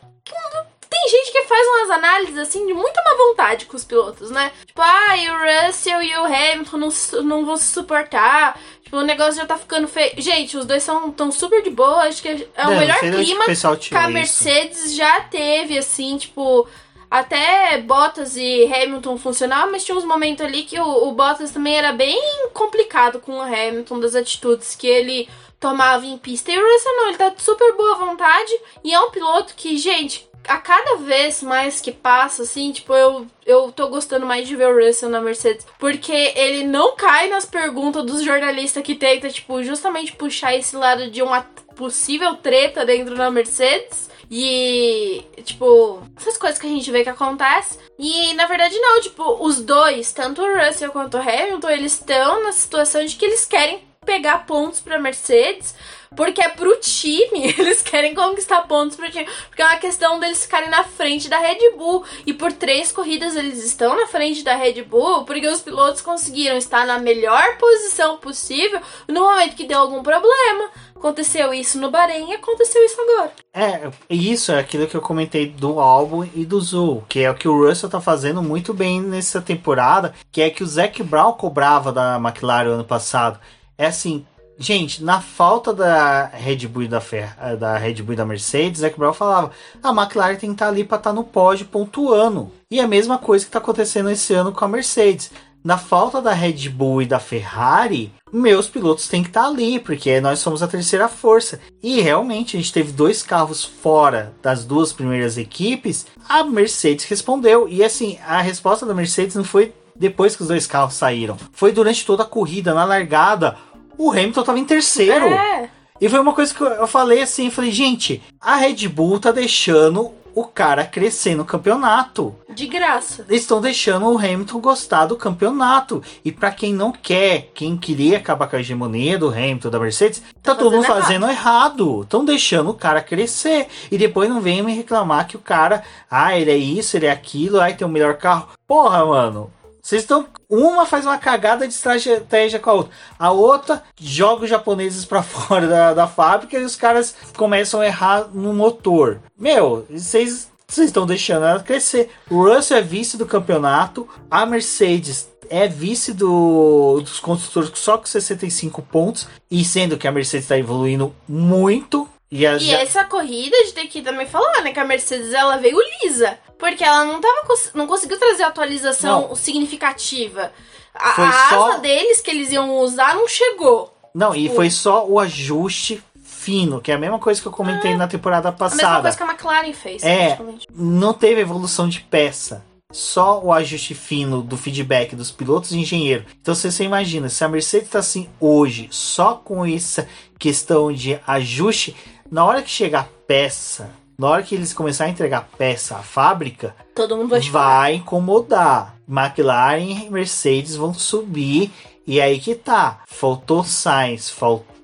tem gente que faz umas análises assim de muita má vontade com os pilotos, né? Tipo, ah, e o Russell e o Hamilton não, não vão se suportar. Tipo, o negócio já tá ficando feio. Gente, os dois são tão super de boa. Acho que é o melhor clima que, que a Mercedes isso. já teve, assim, tipo. Até Bottas e Hamilton funcionavam, mas tinha uns momentos ali que o, o Bottas também era bem complicado com o Hamilton, das atitudes que ele tomava em pista. E o Russell não, ele tá de super boa vontade e é um piloto que, gente, a cada vez mais que passa, assim, tipo, eu, eu tô gostando mais de ver o Russell na Mercedes. Porque ele não cai nas perguntas dos jornalistas que tenta, tipo, justamente puxar esse lado de uma possível treta dentro da Mercedes. E, tipo, essas coisas que a gente vê que acontece. E, na verdade, não. Tipo, os dois, tanto o Russell quanto o Hamilton, eles estão na situação de que eles querem pegar pontos pra Mercedes, porque é pro time. Eles querem conquistar pontos pro time. Porque é uma questão deles ficarem na frente da Red Bull. E por três corridas eles estão na frente da Red Bull, porque os pilotos conseguiram estar na melhor posição possível no momento que deu algum problema. Aconteceu isso no Bahrein e aconteceu isso agora. É, isso é aquilo que eu comentei do álbum e do Zul, que é o que o Russell tá fazendo muito bem nessa temporada, que é que o Zac Brown cobrava da McLaren ano passado. É assim, gente, na falta da Red Bull e da, Fer da Red Bull da Mercedes, Zac Brown falava: a McLaren tem que estar tá ali para estar tá no pódio pontuando. E é a mesma coisa que está acontecendo esse ano com a Mercedes na falta da Red Bull e da Ferrari, meus pilotos têm que estar tá ali, porque nós somos a terceira força. E realmente a gente teve dois carros fora das duas primeiras equipes. A Mercedes respondeu. E assim, a resposta da Mercedes não foi depois que os dois carros saíram. Foi durante toda a corrida, na largada. O Hamilton estava em terceiro. É. E foi uma coisa que eu falei assim, falei, gente, a Red Bull tá deixando o cara crescer no campeonato. De graça. Eles estão deixando o Hamilton gostar do campeonato. E para quem não quer, quem queria acabar com a hegemonia do Hamilton, da Mercedes, tá, tá todo mundo fazendo errado. Estão deixando o cara crescer. E depois não venham me reclamar que o cara, ah, ele é isso, ele é aquilo, aí tem o melhor carro. Porra, mano. Vocês estão. Uma faz uma cagada de estratégia com a outra. A outra joga os japoneses para fora da, da fábrica e os caras começam a errar no motor. Meu, vocês vocês estão deixando ela crescer. O Russell é vice do campeonato, a Mercedes é vice do, dos construtores só com 65 pontos, e sendo que a Mercedes está evoluindo muito. E, as... e essa corrida a gente tem que também falar, né? Que a Mercedes ela veio lisa. Porque ela não, tava, não conseguiu trazer atualização não. significativa. A, a só... asa deles que eles iam usar não chegou. Não, tipo... e foi só o ajuste fino, que é a mesma coisa que eu comentei ah, na temporada passada. A mesma coisa que a McLaren fez. É, não teve evolução de peça. Só o ajuste fino do feedback dos pilotos e engenheiro. Então você, você imagina, se a Mercedes está assim hoje, só com essa questão de ajuste, na hora que chegar peça, na hora que eles começarem a entregar peça à fábrica, todo mundo vai, vai incomodar. McLaren e Mercedes vão subir e aí que tá. Faltou Sainz, faltou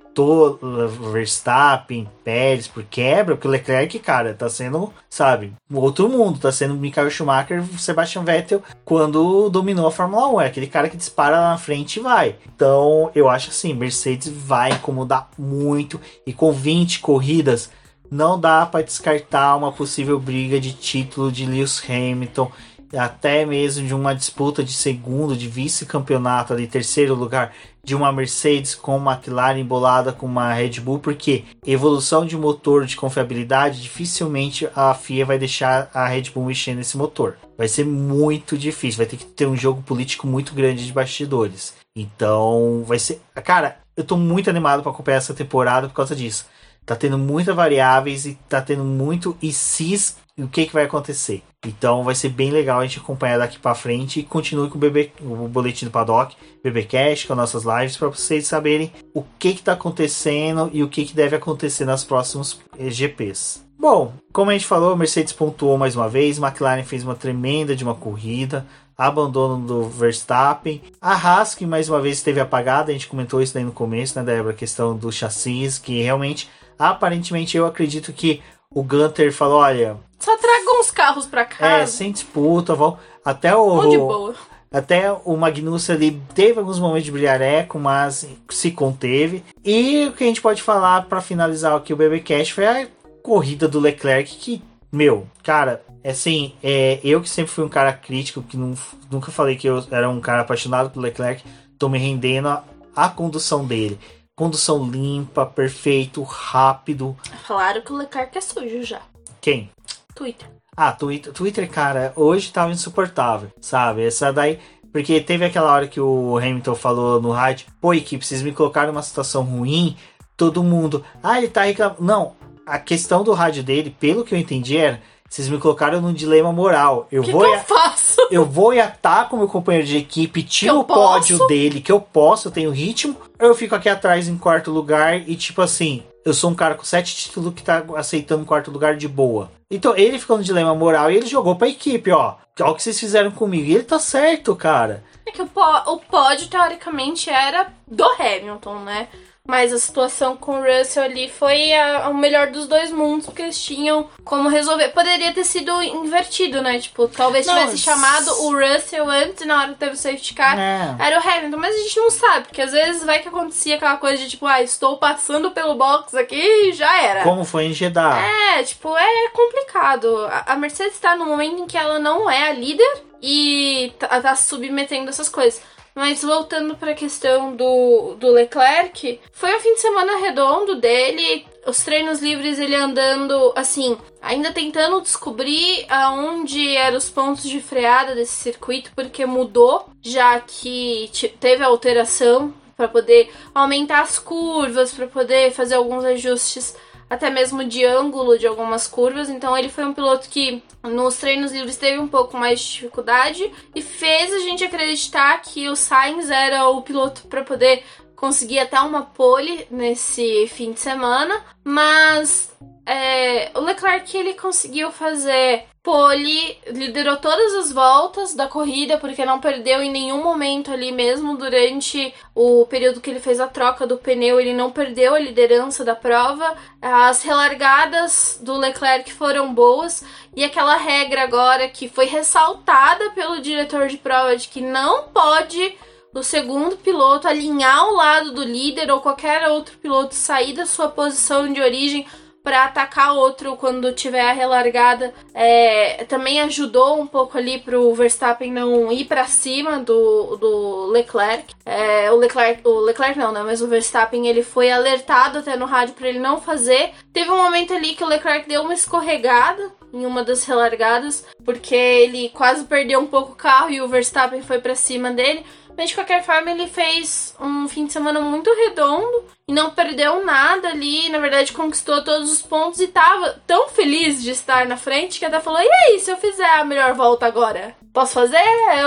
Verstappen, Pérez por quebra, porque o Leclerc, cara, tá sendo, sabe, outro mundo, tá sendo Michael Schumacher, Sebastian Vettel quando dominou a Fórmula 1, é aquele cara que dispara lá na frente e vai. Então, eu acho assim, Mercedes vai incomodar muito. E com 20 corridas não dá para descartar uma possível briga de título de Lewis Hamilton, até mesmo de uma disputa de segundo, de vice-campeonato ali, terceiro lugar, de uma Mercedes com uma McLaren embolada com uma Red Bull, porque evolução de motor de confiabilidade, dificilmente a FIA vai deixar a Red Bull mexer nesse motor. Vai ser muito difícil, vai ter que ter um jogo político muito grande de bastidores. Então, vai ser. Cara, eu tô muito animado para acompanhar essa temporada por causa disso. Tá tendo muitas variáveis e tá tendo muito e se o que, que vai acontecer. Então vai ser bem legal a gente acompanhar daqui para frente e continue com o, BB, o boletim do Paddock, BBcast, com nossas lives para vocês saberem o que que tá acontecendo e o que que deve acontecer nas próximos GPs. Bom, como a gente falou, Mercedes pontuou mais uma vez, McLaren fez uma tremenda de uma corrida, abandono do Verstappen. A Haas, que mais uma vez esteve apagada, a gente comentou isso daí no começo, né, Débora? A questão do chassis, que realmente Aparentemente, eu acredito que o Gunter falou: olha. Só tragam uns carros pra casa. É, sem disputa, vão. Até o. de boa. Até o Magnussen ali teve alguns momentos de brilhareco, mas se conteve. E o que a gente pode falar para finalizar aqui o BBcast foi a corrida do Leclerc, que, meu, cara, é assim, é, eu que sempre fui um cara crítico, que não, nunca falei que eu era um cara apaixonado pelo Leclerc, tô me rendendo à condução dele. Condução limpa, perfeito, rápido. Falaram que o Leclerc é sujo já. Quem? Twitter. Ah, Twitter, Twitter, cara, hoje tava insuportável, sabe? Essa daí. Porque teve aquela hora que o Hamilton falou no rádio: pô, equipe, vocês me colocaram numa situação ruim. Todo mundo. Ah, ele tá reclamando. Não, a questão do rádio dele, pelo que eu entendi, era vocês me colocaram num dilema moral. Eu que vou. Que eu faço? Eu vou e ataco meu companheiro de equipe, tiro o pódio posso? dele, que eu posso, eu tenho ritmo. Eu fico aqui atrás em quarto lugar e, tipo assim, eu sou um cara com sete títulos que tá aceitando quarto lugar de boa. Então ele ficou no dilema moral e ele jogou pra equipe, ó. Olha o que vocês fizeram comigo. E ele tá certo, cara. É que o, o pódio, teoricamente, era do Hamilton, né? Mas a situação com o Russell ali foi a, o melhor dos dois mundos, porque eles tinham como resolver. Poderia ter sido invertido, né? Tipo, talvez não, tivesse chamado o Russell antes, na hora que teve o safety car, é. era o Hamilton. Mas a gente não sabe, porque às vezes vai que acontecia aquela coisa de tipo, ah, estou passando pelo box aqui e já era. Como foi em Jeddah. É, tipo, é complicado. A, a Mercedes está no momento em que ela não é a líder e tá, tá submetendo essas coisas. Mas voltando para a questão do, do Leclerc, foi um fim de semana redondo dele, os treinos livres ele andando assim, ainda tentando descobrir aonde eram os pontos de freada desse circuito, porque mudou, já que teve alteração para poder aumentar as curvas, para poder fazer alguns ajustes até mesmo de ângulo de algumas curvas. Então ele foi um piloto que nos treinos livres teve um pouco mais de dificuldade e fez a gente acreditar que o Sainz era o piloto para poder conseguir até uma pole nesse fim de semana, mas é, o Leclerc ele conseguiu fazer pole, liderou todas as voltas da corrida porque não perdeu em nenhum momento ali mesmo durante o período que ele fez a troca do pneu, ele não perdeu a liderança da prova. As relargadas do Leclerc foram boas e aquela regra agora que foi ressaltada pelo diretor de prova de que não pode o segundo piloto alinhar ao lado do líder ou qualquer outro piloto sair da sua posição de origem para atacar outro quando tiver a relargada. É, também ajudou um pouco ali pro Verstappen não ir para cima do, do Leclerc. É, o Leclerc, o Leclerc não, né? Mas o Verstappen ele foi alertado até no rádio para ele não fazer. Teve um momento ali que o Leclerc deu uma escorregada em uma das relargadas, porque ele quase perdeu um pouco o carro e o Verstappen foi para cima dele. Mas de qualquer forma, ele fez um fim de semana muito redondo e não perdeu nada ali. Na verdade, conquistou todos os pontos e tava tão feliz de estar na frente que até falou: E aí, se eu fizer a melhor volta agora? Posso fazer?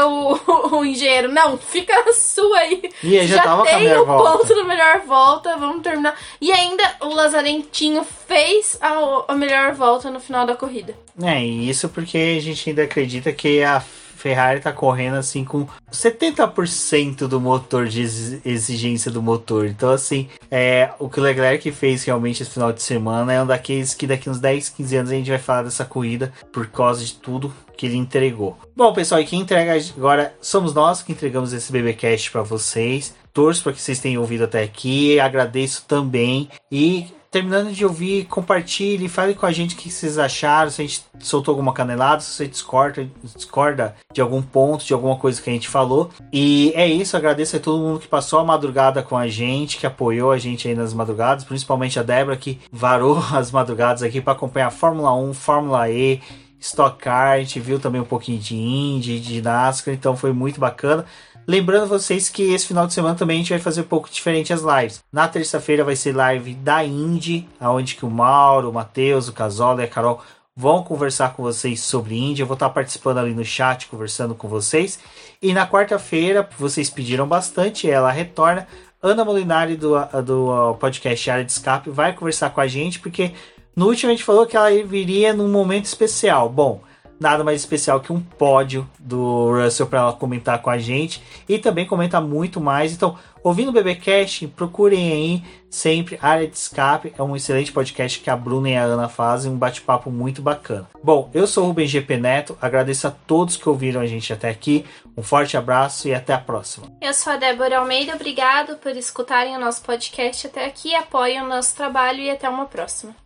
O, o engenheiro, não, fica a sua aí. E aí já, já tava tem o volta. ponto da melhor volta, vamos terminar. E ainda o Lazarentinho fez a, a melhor volta no final da corrida. É, isso porque a gente ainda acredita que a Ferrari tá correndo assim com 70% do motor de exigência do motor. Então, assim, é, o que o Leclerc fez realmente esse final de semana é um daqueles que daqui uns 10, 15 anos a gente vai falar dessa corrida por causa de tudo que ele entregou. Bom, pessoal, e quem entrega agora somos nós que entregamos esse BBcast para vocês. Torço para que vocês tenham ouvido até aqui. Agradeço também. E terminando de ouvir, compartilhe, fale com a gente o que vocês acharam, se a gente soltou alguma canelada, se você discorda, discorda de algum ponto, de alguma coisa que a gente falou. E é isso, agradeço a todo mundo que passou a madrugada com a gente, que apoiou a gente aí nas madrugadas, principalmente a Débora que varou as madrugadas aqui para acompanhar Fórmula 1, Fórmula E, Stock Car, a gente viu também um pouquinho de Indy, de NASCAR, então foi muito bacana. Lembrando vocês que esse final de semana também a gente vai fazer um pouco diferente as lives. Na terça-feira vai ser live da Indy, aonde que o Mauro, o Matheus, o Casola e a Carol vão conversar com vocês sobre Indy. Eu vou estar participando ali no chat, conversando com vocês. E na quarta-feira, vocês pediram bastante, ela retorna. Ana Molinari do, do podcast Área de Escape vai conversar com a gente, porque no último a gente falou que ela viria num momento especial. Bom, nada mais especial que um pódio do Russell para ela comentar com a gente e também comentar muito mais. Então, ouvindo o BBcast, procurem aí sempre Área de Escape, é um excelente podcast que a Bruna e a Ana fazem, um bate-papo muito bacana. Bom, eu sou o Rubem GP Neto, agradeço a todos que ouviram a gente até aqui, um forte abraço e até a próxima. Eu sou a Débora Almeida, obrigado por escutarem o nosso podcast até aqui, apoiem o nosso trabalho e até uma próxima.